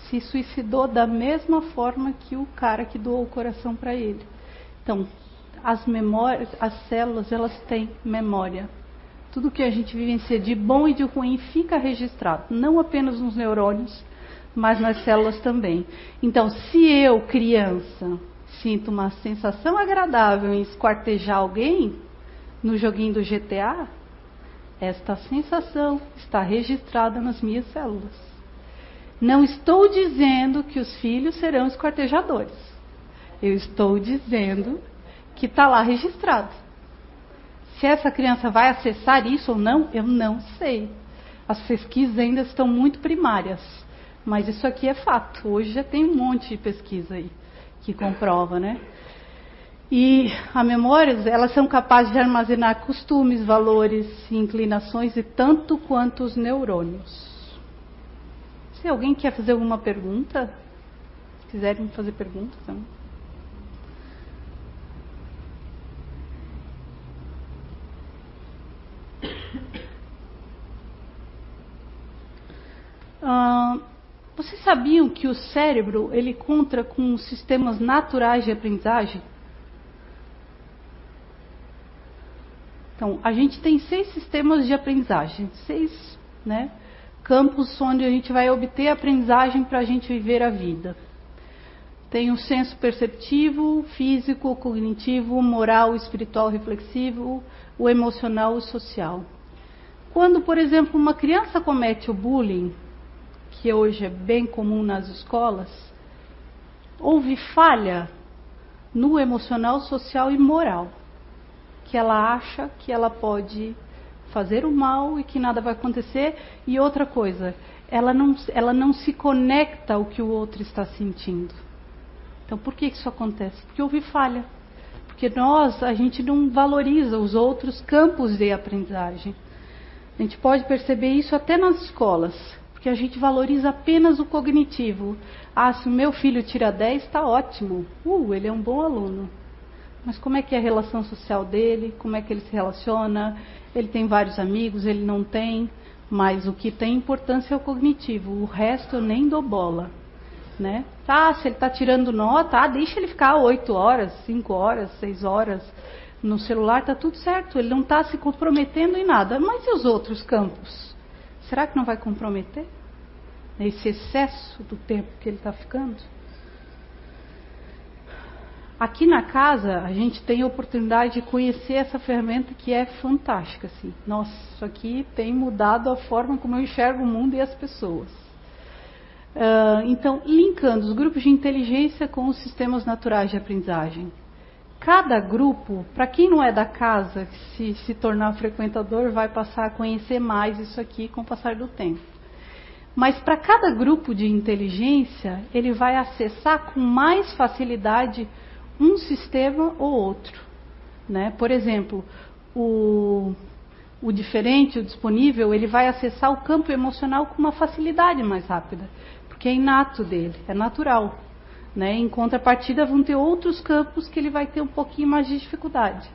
se suicidou da mesma forma que o cara que doou o coração para ele. Então, as memórias, as células, elas têm memória. Tudo que a gente vivencia de bom e de ruim fica registrado, não apenas nos neurônios, mas nas células também. Então, se eu, criança, sinto uma sensação agradável em esquartejar alguém, no joguinho do GTA, esta sensação está registrada nas minhas células. Não estou dizendo que os filhos serão esquartejadores. Eu estou dizendo que está lá registrado. Se essa criança vai acessar isso ou não, eu não sei. As pesquisas ainda estão muito primárias. Mas isso aqui é fato. Hoje já tem um monte de pesquisa aí que comprova, né? E as memórias, elas são capazes de armazenar costumes, valores inclinações e tanto quanto os neurônios. Se alguém quer fazer alguma pergunta, se quiserem fazer perguntas também. (coughs) Ah, vocês sabiam que o cérebro ele conta com sistemas naturais de aprendizagem? Então, a gente tem seis sistemas de aprendizagem, seis né, campos onde a gente vai obter aprendizagem para a gente viver a vida. Tem o senso perceptivo, físico, cognitivo, moral, espiritual, reflexivo, o emocional e social. Quando, por exemplo, uma criança comete o bullying, que hoje é bem comum nas escolas, houve falha no emocional, social e moral, que ela acha que ela pode fazer o mal e que nada vai acontecer. E outra coisa, ela não, ela não se conecta ao que o outro está sentindo. Então, por que isso acontece? Porque houve falha. Porque nós, a gente não valoriza os outros campos de aprendizagem. A gente pode perceber isso até nas escolas, porque a gente valoriza apenas o cognitivo. Ah, se o meu filho tira 10, está ótimo. Uh, ele é um bom aluno. Mas como é que é a relação social dele? Como é que ele se relaciona? Ele tem vários amigos, ele não tem. Mas o que tem importância é o cognitivo. O resto eu nem dou bola né? Tá, se ele está tirando nota, ah, deixa ele ficar 8 horas, 5 horas, 6 horas no celular, tá tudo certo. Ele não está se comprometendo em nada. Mas e os outros campos? Será que não vai comprometer? Esse excesso do tempo que ele está ficando? Aqui na casa, a gente tem a oportunidade de conhecer essa ferramenta que é fantástica. Assim. Nossa, isso aqui tem mudado a forma como eu enxergo o mundo e as pessoas. Uh, então, linkando os grupos de inteligência com os sistemas naturais de aprendizagem. Cada grupo, para quem não é da casa, se se tornar frequentador, vai passar a conhecer mais isso aqui com o passar do tempo. Mas para cada grupo de inteligência, ele vai acessar com mais facilidade um sistema ou outro. Né? Por exemplo, o, o diferente, o disponível, ele vai acessar o campo emocional com uma facilidade mais rápida que é inato dele, é natural. Né? Em contrapartida, vão ter outros campos que ele vai ter um pouquinho mais de dificuldade.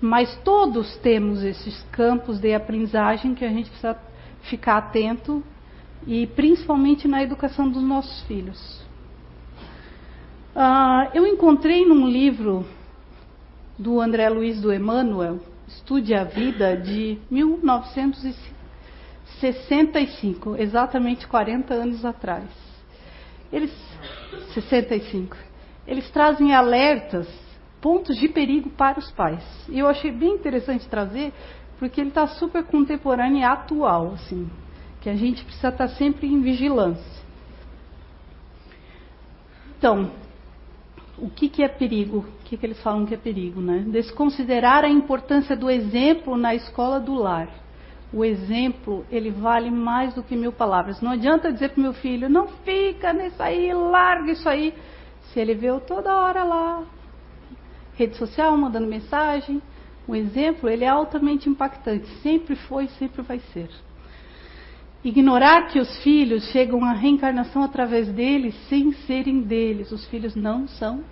Mas todos temos esses campos de aprendizagem que a gente precisa ficar atento e principalmente na educação dos nossos filhos. Uh, eu encontrei num livro do André Luiz do Emmanuel, Estude a Vida, de 1950 65, exatamente 40 anos atrás. Eles 65. Eles trazem alertas, pontos de perigo para os pais. E eu achei bem interessante trazer, porque ele está super contemporâneo e atual, assim, que a gente precisa estar tá sempre em vigilância. Então, o que, que é perigo? O que, que eles falam que é perigo, né? Desconsiderar a importância do exemplo na escola do lar o exemplo, ele vale mais do que mil palavras. Não adianta dizer para meu filho, não fica nisso aí, larga isso aí. Se ele vê toda hora lá, rede social, mandando mensagem, o exemplo, ele é altamente impactante. Sempre foi, sempre vai ser. Ignorar que os filhos chegam à reencarnação através deles sem serem deles. Os filhos não são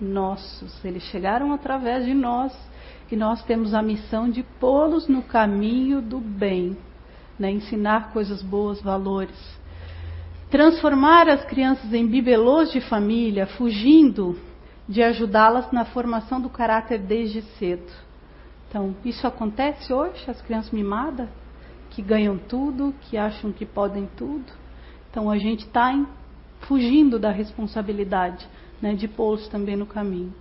nossos. Eles chegaram através de nós que nós temos a missão de pô-los no caminho do bem, né? ensinar coisas boas, valores. Transformar as crianças em bibelôs de família, fugindo de ajudá-las na formação do caráter desde cedo. Então, isso acontece hoje, as crianças mimadas, que ganham tudo, que acham que podem tudo. Então, a gente está fugindo da responsabilidade né, de pô-los também no caminho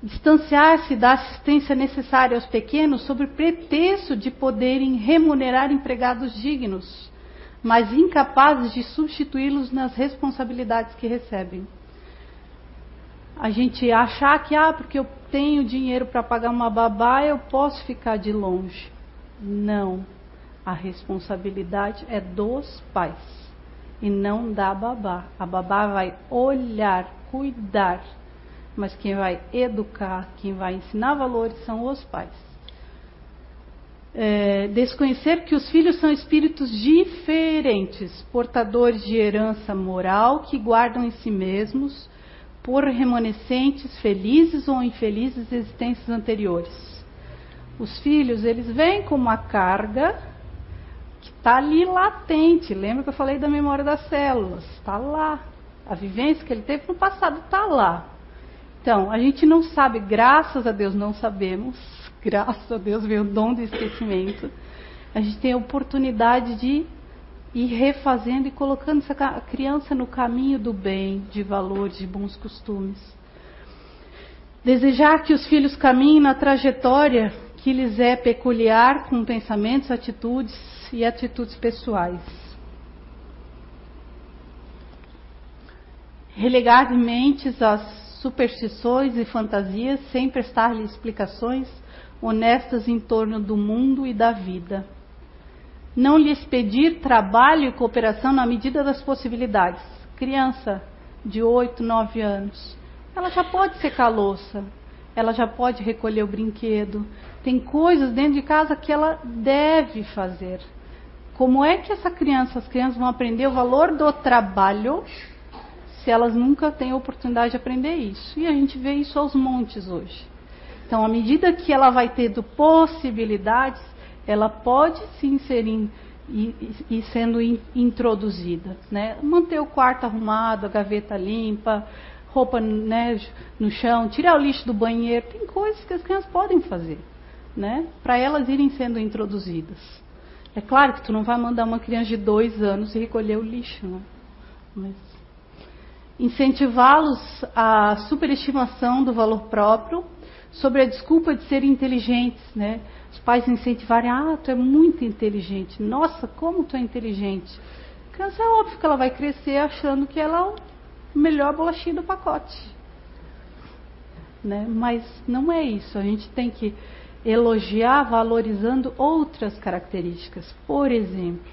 distanciar-se da assistência necessária aos pequenos sob pretexto de poderem remunerar empregados dignos, mas incapazes de substituí-los nas responsabilidades que recebem. A gente achar que, ah, porque eu tenho dinheiro para pagar uma babá, eu posso ficar de longe. Não. A responsabilidade é dos pais e não da babá. A babá vai olhar, cuidar, mas quem vai educar, quem vai ensinar valores são os pais. É, desconhecer que os filhos são espíritos diferentes, portadores de herança moral que guardam em si mesmos por remanescentes felizes ou infelizes existências anteriores. Os filhos, eles vêm com uma carga que está ali latente. Lembra que eu falei da memória das células? Está lá. A vivência que ele teve no passado está lá. Então, a gente não sabe, graças a Deus não sabemos (laughs) graças a Deus veio o dom do esquecimento, a gente tem a oportunidade de ir refazendo e colocando essa criança no caminho do bem, de valores, de bons costumes. Desejar que os filhos caminhem na trajetória que lhes é peculiar com pensamentos, atitudes e atitudes pessoais. Relegar de mentes as superstições e fantasias sem prestar-lhe explicações honestas em torno do mundo e da vida. Não lhes pedir trabalho e cooperação na medida das possibilidades. Criança de 8, 9 anos, ela já pode secar louça, ela já pode recolher o brinquedo. Tem coisas dentro de casa que ela deve fazer. Como é que essa criança, as crianças vão aprender o valor do trabalho se elas nunca têm oportunidade de aprender isso? E a gente vê isso aos montes hoje. Então, à medida que ela vai tendo possibilidades, ela pode se inserir e, e, sendo in, introduzida, né? Manter o quarto arrumado, a gaveta limpa, roupa né, no chão, tirar o lixo do banheiro, tem coisas que as crianças podem fazer, né? Para elas irem sendo introduzidas. É claro que tu não vai mandar uma criança de dois anos recolher o lixo, né? Mas incentivá-los à superestimação do valor próprio sobre a desculpa de serem inteligentes, né? Os pais incentivarem, ah, tu é muito inteligente, nossa, como tu é inteligente. A criança é óbvio que ela vai crescer achando que ela é o melhor bolachinho do pacote. Né? Mas não é isso, a gente tem que elogiar valorizando outras características. Por exemplo,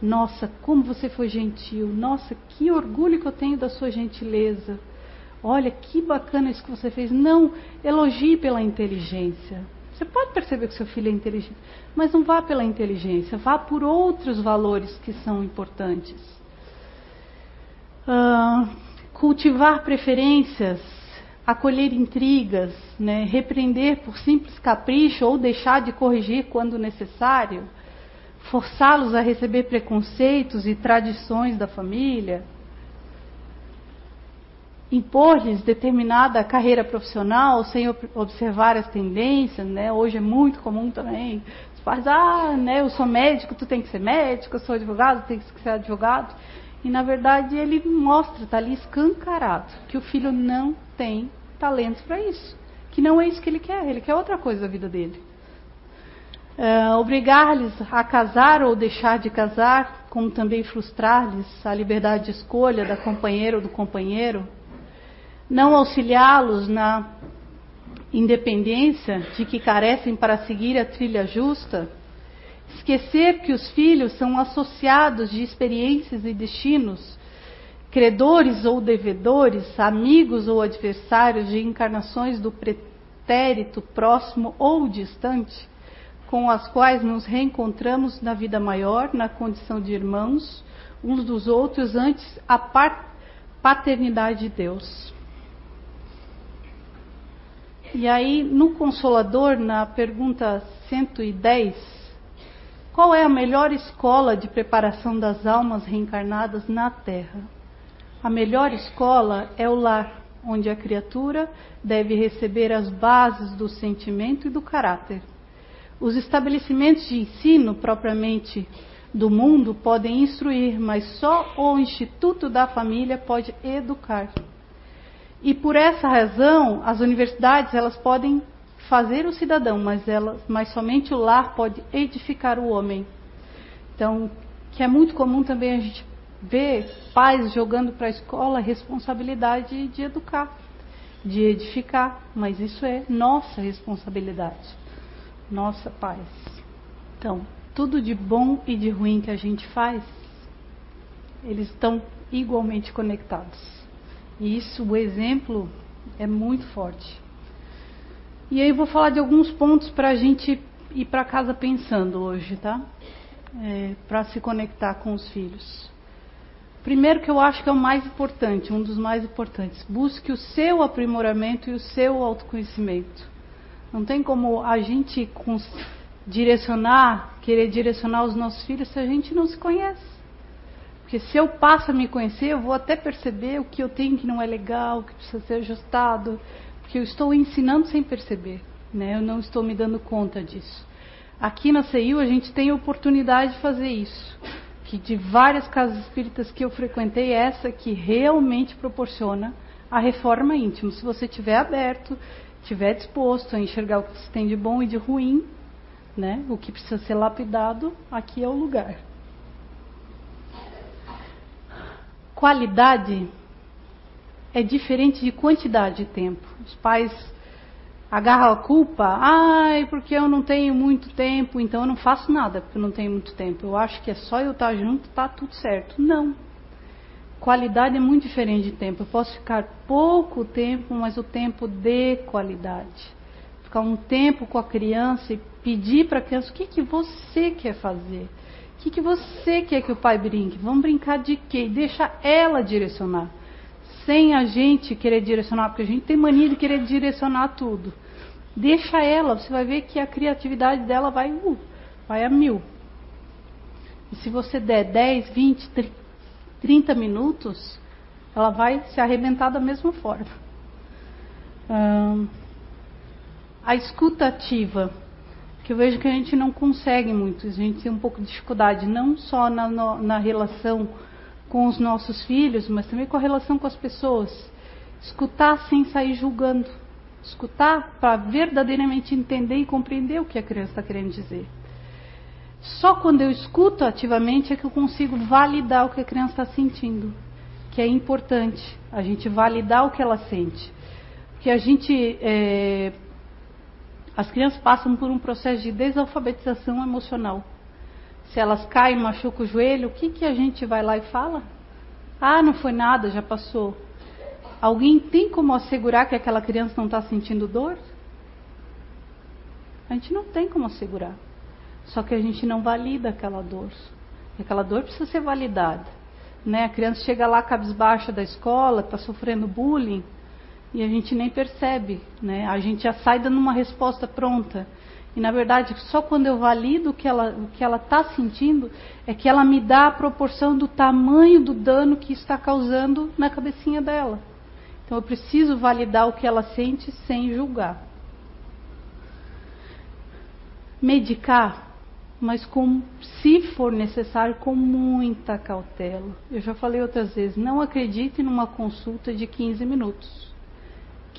nossa, como você foi gentil, nossa, que orgulho que eu tenho da sua gentileza Olha que bacana isso que você fez. Não elogie pela inteligência. Você pode perceber que seu filho é inteligente, mas não vá pela inteligência, vá por outros valores que são importantes. Uh, cultivar preferências, acolher intrigas, né, repreender por simples capricho ou deixar de corrigir quando necessário, forçá-los a receber preconceitos e tradições da família impor-lhes determinada carreira profissional sem observar as tendências, né? Hoje é muito comum também. Os pais, ah, né, eu sou médico, tu tem que ser médico, eu sou advogado, tem que ser advogado. E na verdade ele mostra, está ali escancarado, que o filho não tem talento para isso. Que não é isso que ele quer, ele quer outra coisa da vida dele. Uh, Obrigar-lhes a casar ou deixar de casar, como também frustrar-lhes a liberdade de escolha da companheira ou do companheiro, não auxiliá-los na independência de que carecem para seguir a trilha justa, esquecer que os filhos são associados de experiências e destinos, credores ou devedores, amigos ou adversários de encarnações do pretérito próximo ou distante, com as quais nos reencontramos na vida maior, na condição de irmãos uns dos outros antes a paternidade de Deus. E aí, no Consolador, na pergunta 110, qual é a melhor escola de preparação das almas reencarnadas na Terra? A melhor escola é o lar, onde a criatura deve receber as bases do sentimento e do caráter. Os estabelecimentos de ensino propriamente do mundo podem instruir, mas só o Instituto da Família pode educar. E por essa razão, as universidades elas podem fazer o cidadão, mas, elas, mas somente o lar pode edificar o homem. Então, que é muito comum também a gente ver pais jogando para a escola a responsabilidade de educar, de edificar, mas isso é nossa responsabilidade, nossa pais. Então, tudo de bom e de ruim que a gente faz, eles estão igualmente conectados. E isso, o exemplo é muito forte. E aí vou falar de alguns pontos para a gente ir para casa pensando hoje, tá? É, para se conectar com os filhos. Primeiro que eu acho que é o mais importante, um dos mais importantes. Busque o seu aprimoramento e o seu autoconhecimento. Não tem como a gente direcionar, querer direcionar os nossos filhos se a gente não se conhece. Porque se eu passo a me conhecer, eu vou até perceber o que eu tenho que não é legal, o que precisa ser ajustado, porque eu estou ensinando sem perceber. né? Eu não estou me dando conta disso. Aqui na CEIU a gente tem a oportunidade de fazer isso. Que de várias casas espíritas que eu frequentei, essa que realmente proporciona a reforma íntima. Se você tiver aberto, tiver disposto a enxergar o que se tem de bom e de ruim, né? O que precisa ser lapidado, aqui é o lugar. Qualidade é diferente de quantidade de tempo. Os pais agarram a culpa, ai, porque eu não tenho muito tempo, então eu não faço nada porque eu não tenho muito tempo. Eu acho que é só eu estar junto, tá tudo certo. Não. Qualidade é muito diferente de tempo. Eu posso ficar pouco tempo, mas o tempo de qualidade. Ficar um tempo com a criança e pedir para a criança o que, que você quer fazer. O que, que você quer que o pai brinque? Vamos brincar de quê? Deixa ela direcionar sem a gente querer direcionar, porque a gente tem mania de querer direcionar tudo. Deixa ela, você vai ver que a criatividade dela vai, uh, vai a mil. E se você der 10, 20, 30 minutos, ela vai se arrebentar da mesma forma. A escuta ativa, que eu vejo que a gente não consegue muito, a gente tem um pouco de dificuldade, não só na, na relação com os nossos filhos, mas também com a relação com as pessoas. Escutar sem sair julgando. Escutar para verdadeiramente entender e compreender o que a criança está querendo dizer. Só quando eu escuto ativamente é que eu consigo validar o que a criança está sentindo. Que é importante a gente validar o que ela sente. Porque a gente. É, as crianças passam por um processo de desalfabetização emocional. Se elas caem, machucam o joelho, o que, que a gente vai lá e fala? Ah, não foi nada, já passou. Alguém tem como assegurar que aquela criança não está sentindo dor? A gente não tem como assegurar. Só que a gente não valida aquela dor. Aquela dor precisa ser validada. Né? A criança chega lá cabisbaixa da escola, está sofrendo bullying, e a gente nem percebe. Né? A gente já sai dando uma resposta pronta. E na verdade, só quando eu valido o que ela está sentindo é que ela me dá a proporção do tamanho do dano que está causando na cabecinha dela. Então eu preciso validar o que ela sente sem julgar. Medicar, mas com, se for necessário, com muita cautela. Eu já falei outras vezes, não acredite numa consulta de 15 minutos.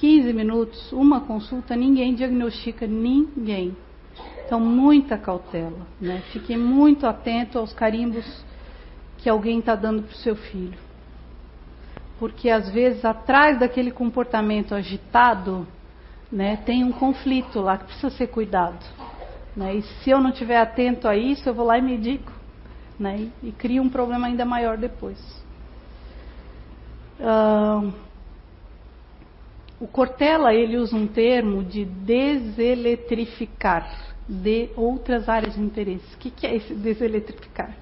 15 minutos, uma consulta, ninguém diagnostica ninguém. Então, muita cautela, né? Fique muito atento aos carimbos que alguém está dando para o seu filho. Porque às vezes atrás daquele comportamento agitado, né, tem um conflito lá que precisa ser cuidado. Né? E se eu não estiver atento a isso, eu vou lá e medico. Né? E, e crio um problema ainda maior depois. Uh, o Cortella ele usa um termo de deseletrificar de outras áreas de interesse. O que, que é esse deseletrificar?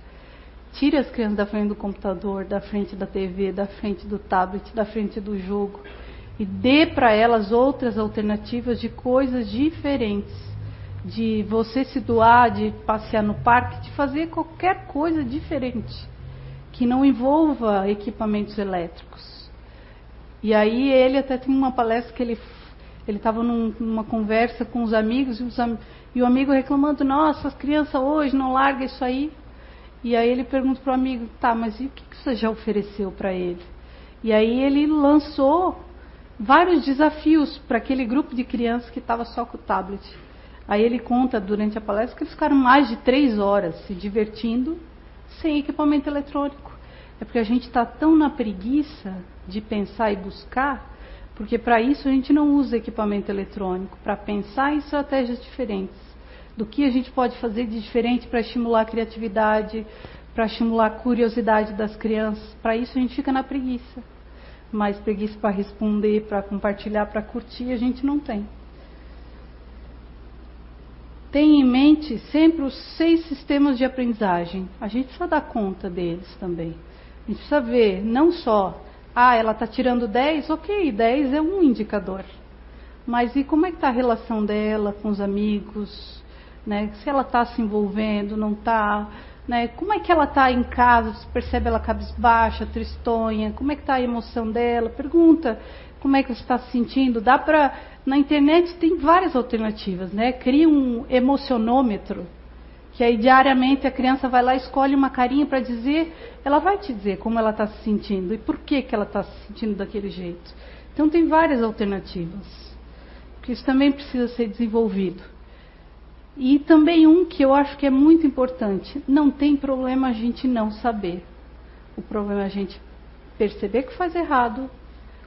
Tire as crianças da frente do computador, da frente da TV, da frente do tablet, da frente do jogo e dê para elas outras alternativas de coisas diferentes, de você se doar, de passear no parque, de fazer qualquer coisa diferente que não envolva equipamentos elétricos. E aí ele até tem uma palestra que ele ele estava num, numa conversa com os amigos e, os, e, o amigo reclamando, nossa, as crianças hoje não largam isso aí. E aí ele pergunta para o amigo, tá, mas e o que, que você já ofereceu para ele? E aí ele lançou vários desafios para aquele grupo de crianças que estava só com o tablet. Aí ele conta durante a palestra que eles ficaram mais de três horas se divertindo sem equipamento eletrônico. É porque a gente está tão na preguiça de pensar e buscar, porque para isso a gente não usa equipamento eletrônico, para pensar em estratégias diferentes. Do que a gente pode fazer de diferente para estimular a criatividade, para estimular a curiosidade das crianças. Para isso a gente fica na preguiça. Mas preguiça para responder, para compartilhar, para curtir, a gente não tem. Tenha em mente sempre os seis sistemas de aprendizagem. A gente precisa dar conta deles também. A gente precisa ver não só, ah, ela está tirando 10, ok, 10 é um indicador. Mas e como é que está a relação dela com os amigos? Né? Se ela está se envolvendo, não está? Né? Como é que ela está em casa? Você percebe ela cabisbaixa, tristonha? Como é que está a emoção dela? Pergunta. como é que você está se sentindo. Dá para na internet tem várias alternativas, né? Cria um emocionômetro que aí diariamente a criança vai lá escolhe uma carinha para dizer, ela vai te dizer como ela está se sentindo e por que que ela está se sentindo daquele jeito. Então tem várias alternativas, porque isso também precisa ser desenvolvido. E também um que eu acho que é muito importante, não tem problema a gente não saber. O problema é a gente perceber que faz errado,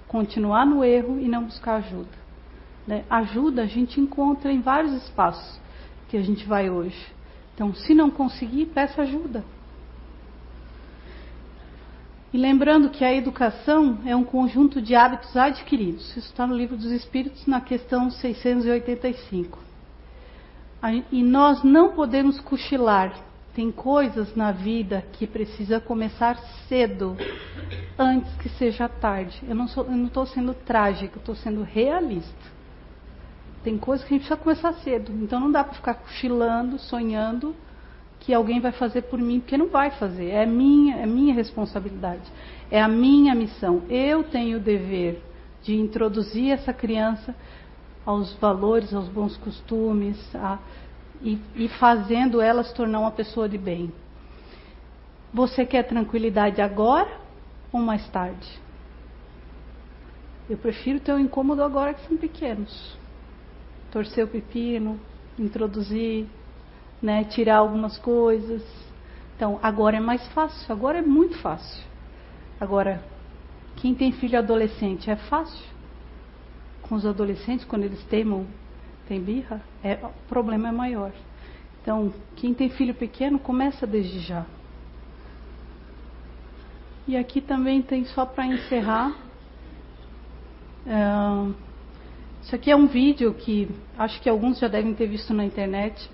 continuar no erro e não buscar ajuda. Né? Ajuda a gente encontra em vários espaços que a gente vai hoje. Então, se não conseguir, peça ajuda. E lembrando que a educação é um conjunto de hábitos adquiridos. Isso está no Livro dos Espíritos, na questão 685. E nós não podemos cochilar tem coisas na vida que precisa começar cedo, antes que seja tarde. Eu não estou sendo trágica, estou sendo realista. Tem coisas que a gente precisa começar cedo. Então não dá para ficar cochilando, sonhando que alguém vai fazer por mim, porque não vai fazer. É minha, é minha responsabilidade. É a minha missão. Eu tenho o dever de introduzir essa criança aos valores, aos bons costumes, a e, e fazendo ela se tornar uma pessoa de bem. Você quer tranquilidade agora ou mais tarde? Eu prefiro ter um incômodo agora que são pequenos. Torcer o pepino, introduzir, né, tirar algumas coisas. Então, agora é mais fácil, agora é muito fácil. Agora, quem tem filho adolescente é fácil? Com os adolescentes, quando eles temam tem birra, é, o problema é maior. Então, quem tem filho pequeno, começa desde já. E aqui também tem, só para encerrar, é, isso aqui é um vídeo que acho que alguns já devem ter visto na internet,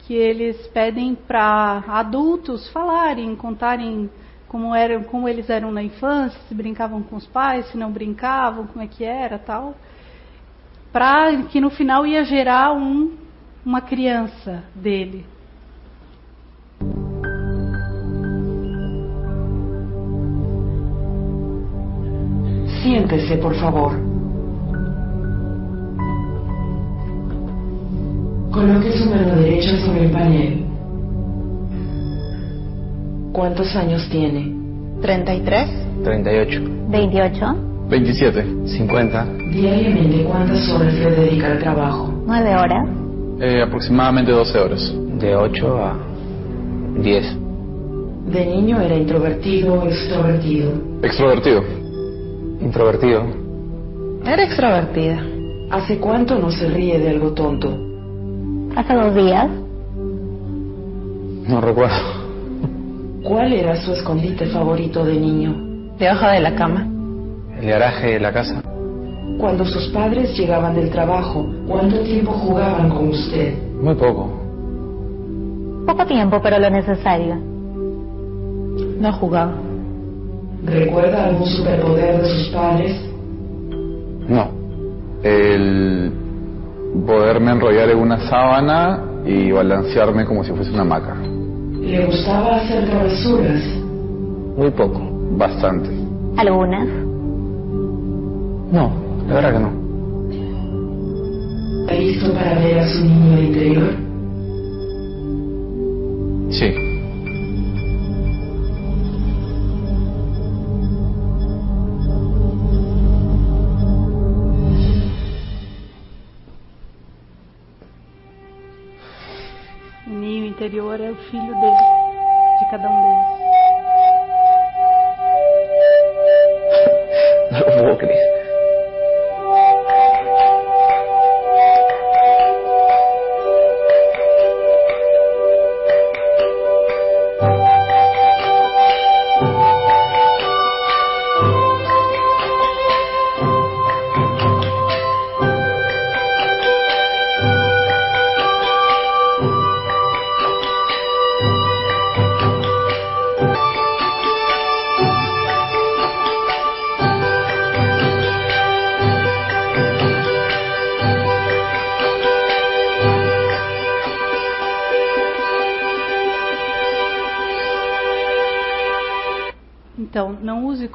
que eles pedem para adultos falarem, contarem como eram, como eles eram na infância, se brincavam com os pais, se não brincavam, como é que era, tal para que no final ia gerar um, uma criança dele. Siéntese, por favor. Coloque su mano derecha sobre el panel. ¿Cuántos años tiene? 33. 38. 28. 27. 50. Diariamente, ¿cuántas horas le dedica al trabajo? 9 horas. Eh, aproximadamente 12 horas. De 8 a 10. ¿De niño era introvertido o extrovertido? Extrovertido. Introvertido. Era extrovertida. ¿Hace cuánto no se ríe de algo tonto? Hace dos días. No recuerdo. ¿Cuál era su escondite favorito de niño? Debajo de la cama el garaje de la casa. Cuando sus padres llegaban del trabajo, ¿cuánto tiempo jugaban con usted? Muy poco. Poco tiempo, pero lo necesario. No jugaba. ¿Recuerda algún superpoder de sus padres? No. El poderme enrollar en una sábana y balancearme como si fuese una maca. ¿Le gustaba hacer travesuras? Muy poco. Bastante. Algunas. No, la verdad que no. ¿Está listo para ver a su niño interior? Sí. Interior é o filho dele, de cada um deles. No lo puedo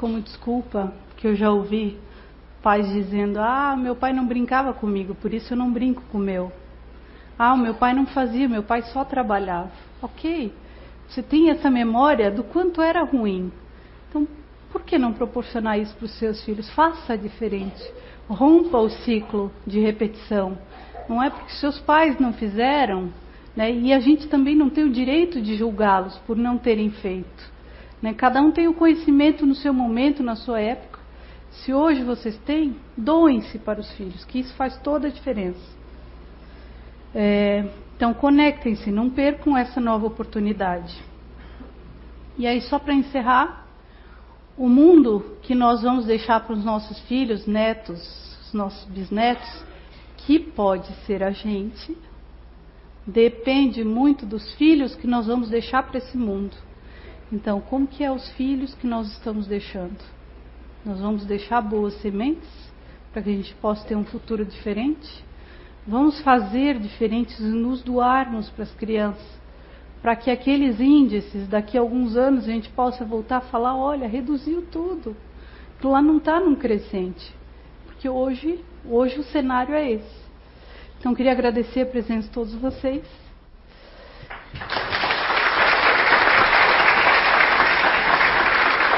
como desculpa, que eu já ouvi, Pais dizendo: Ah, meu pai não brincava comigo, por isso eu não brinco com o meu. Ah, o meu pai não fazia, meu pai só trabalhava. Ok, você tem essa memória do quanto era ruim. Então, por que não proporcionar isso para os seus filhos? Faça diferente. Rompa o ciclo de repetição. Não é porque seus pais não fizeram, né? e a gente também não tem o direito de julgá-los por não terem feito. Né? Cada um tem o conhecimento no seu momento, na sua época. Se hoje vocês têm, doem-se para os filhos, que isso faz toda a diferença. É, então, conectem-se, não percam essa nova oportunidade. E aí, só para encerrar, o mundo que nós vamos deixar para os nossos filhos, netos, os nossos bisnetos, que pode ser a gente, depende muito dos filhos que nós vamos deixar para esse mundo. Então, como que é os filhos que nós estamos deixando? Nós vamos deixar boas sementes para que a gente possa ter um futuro diferente? Vamos fazer diferentes e nos doarmos para as crianças, para que aqueles índices, daqui a alguns anos, a gente possa voltar a falar: olha, reduziu tudo. Lá não está num crescente. Porque hoje, hoje o cenário é esse. Então, queria agradecer a presença de todos vocês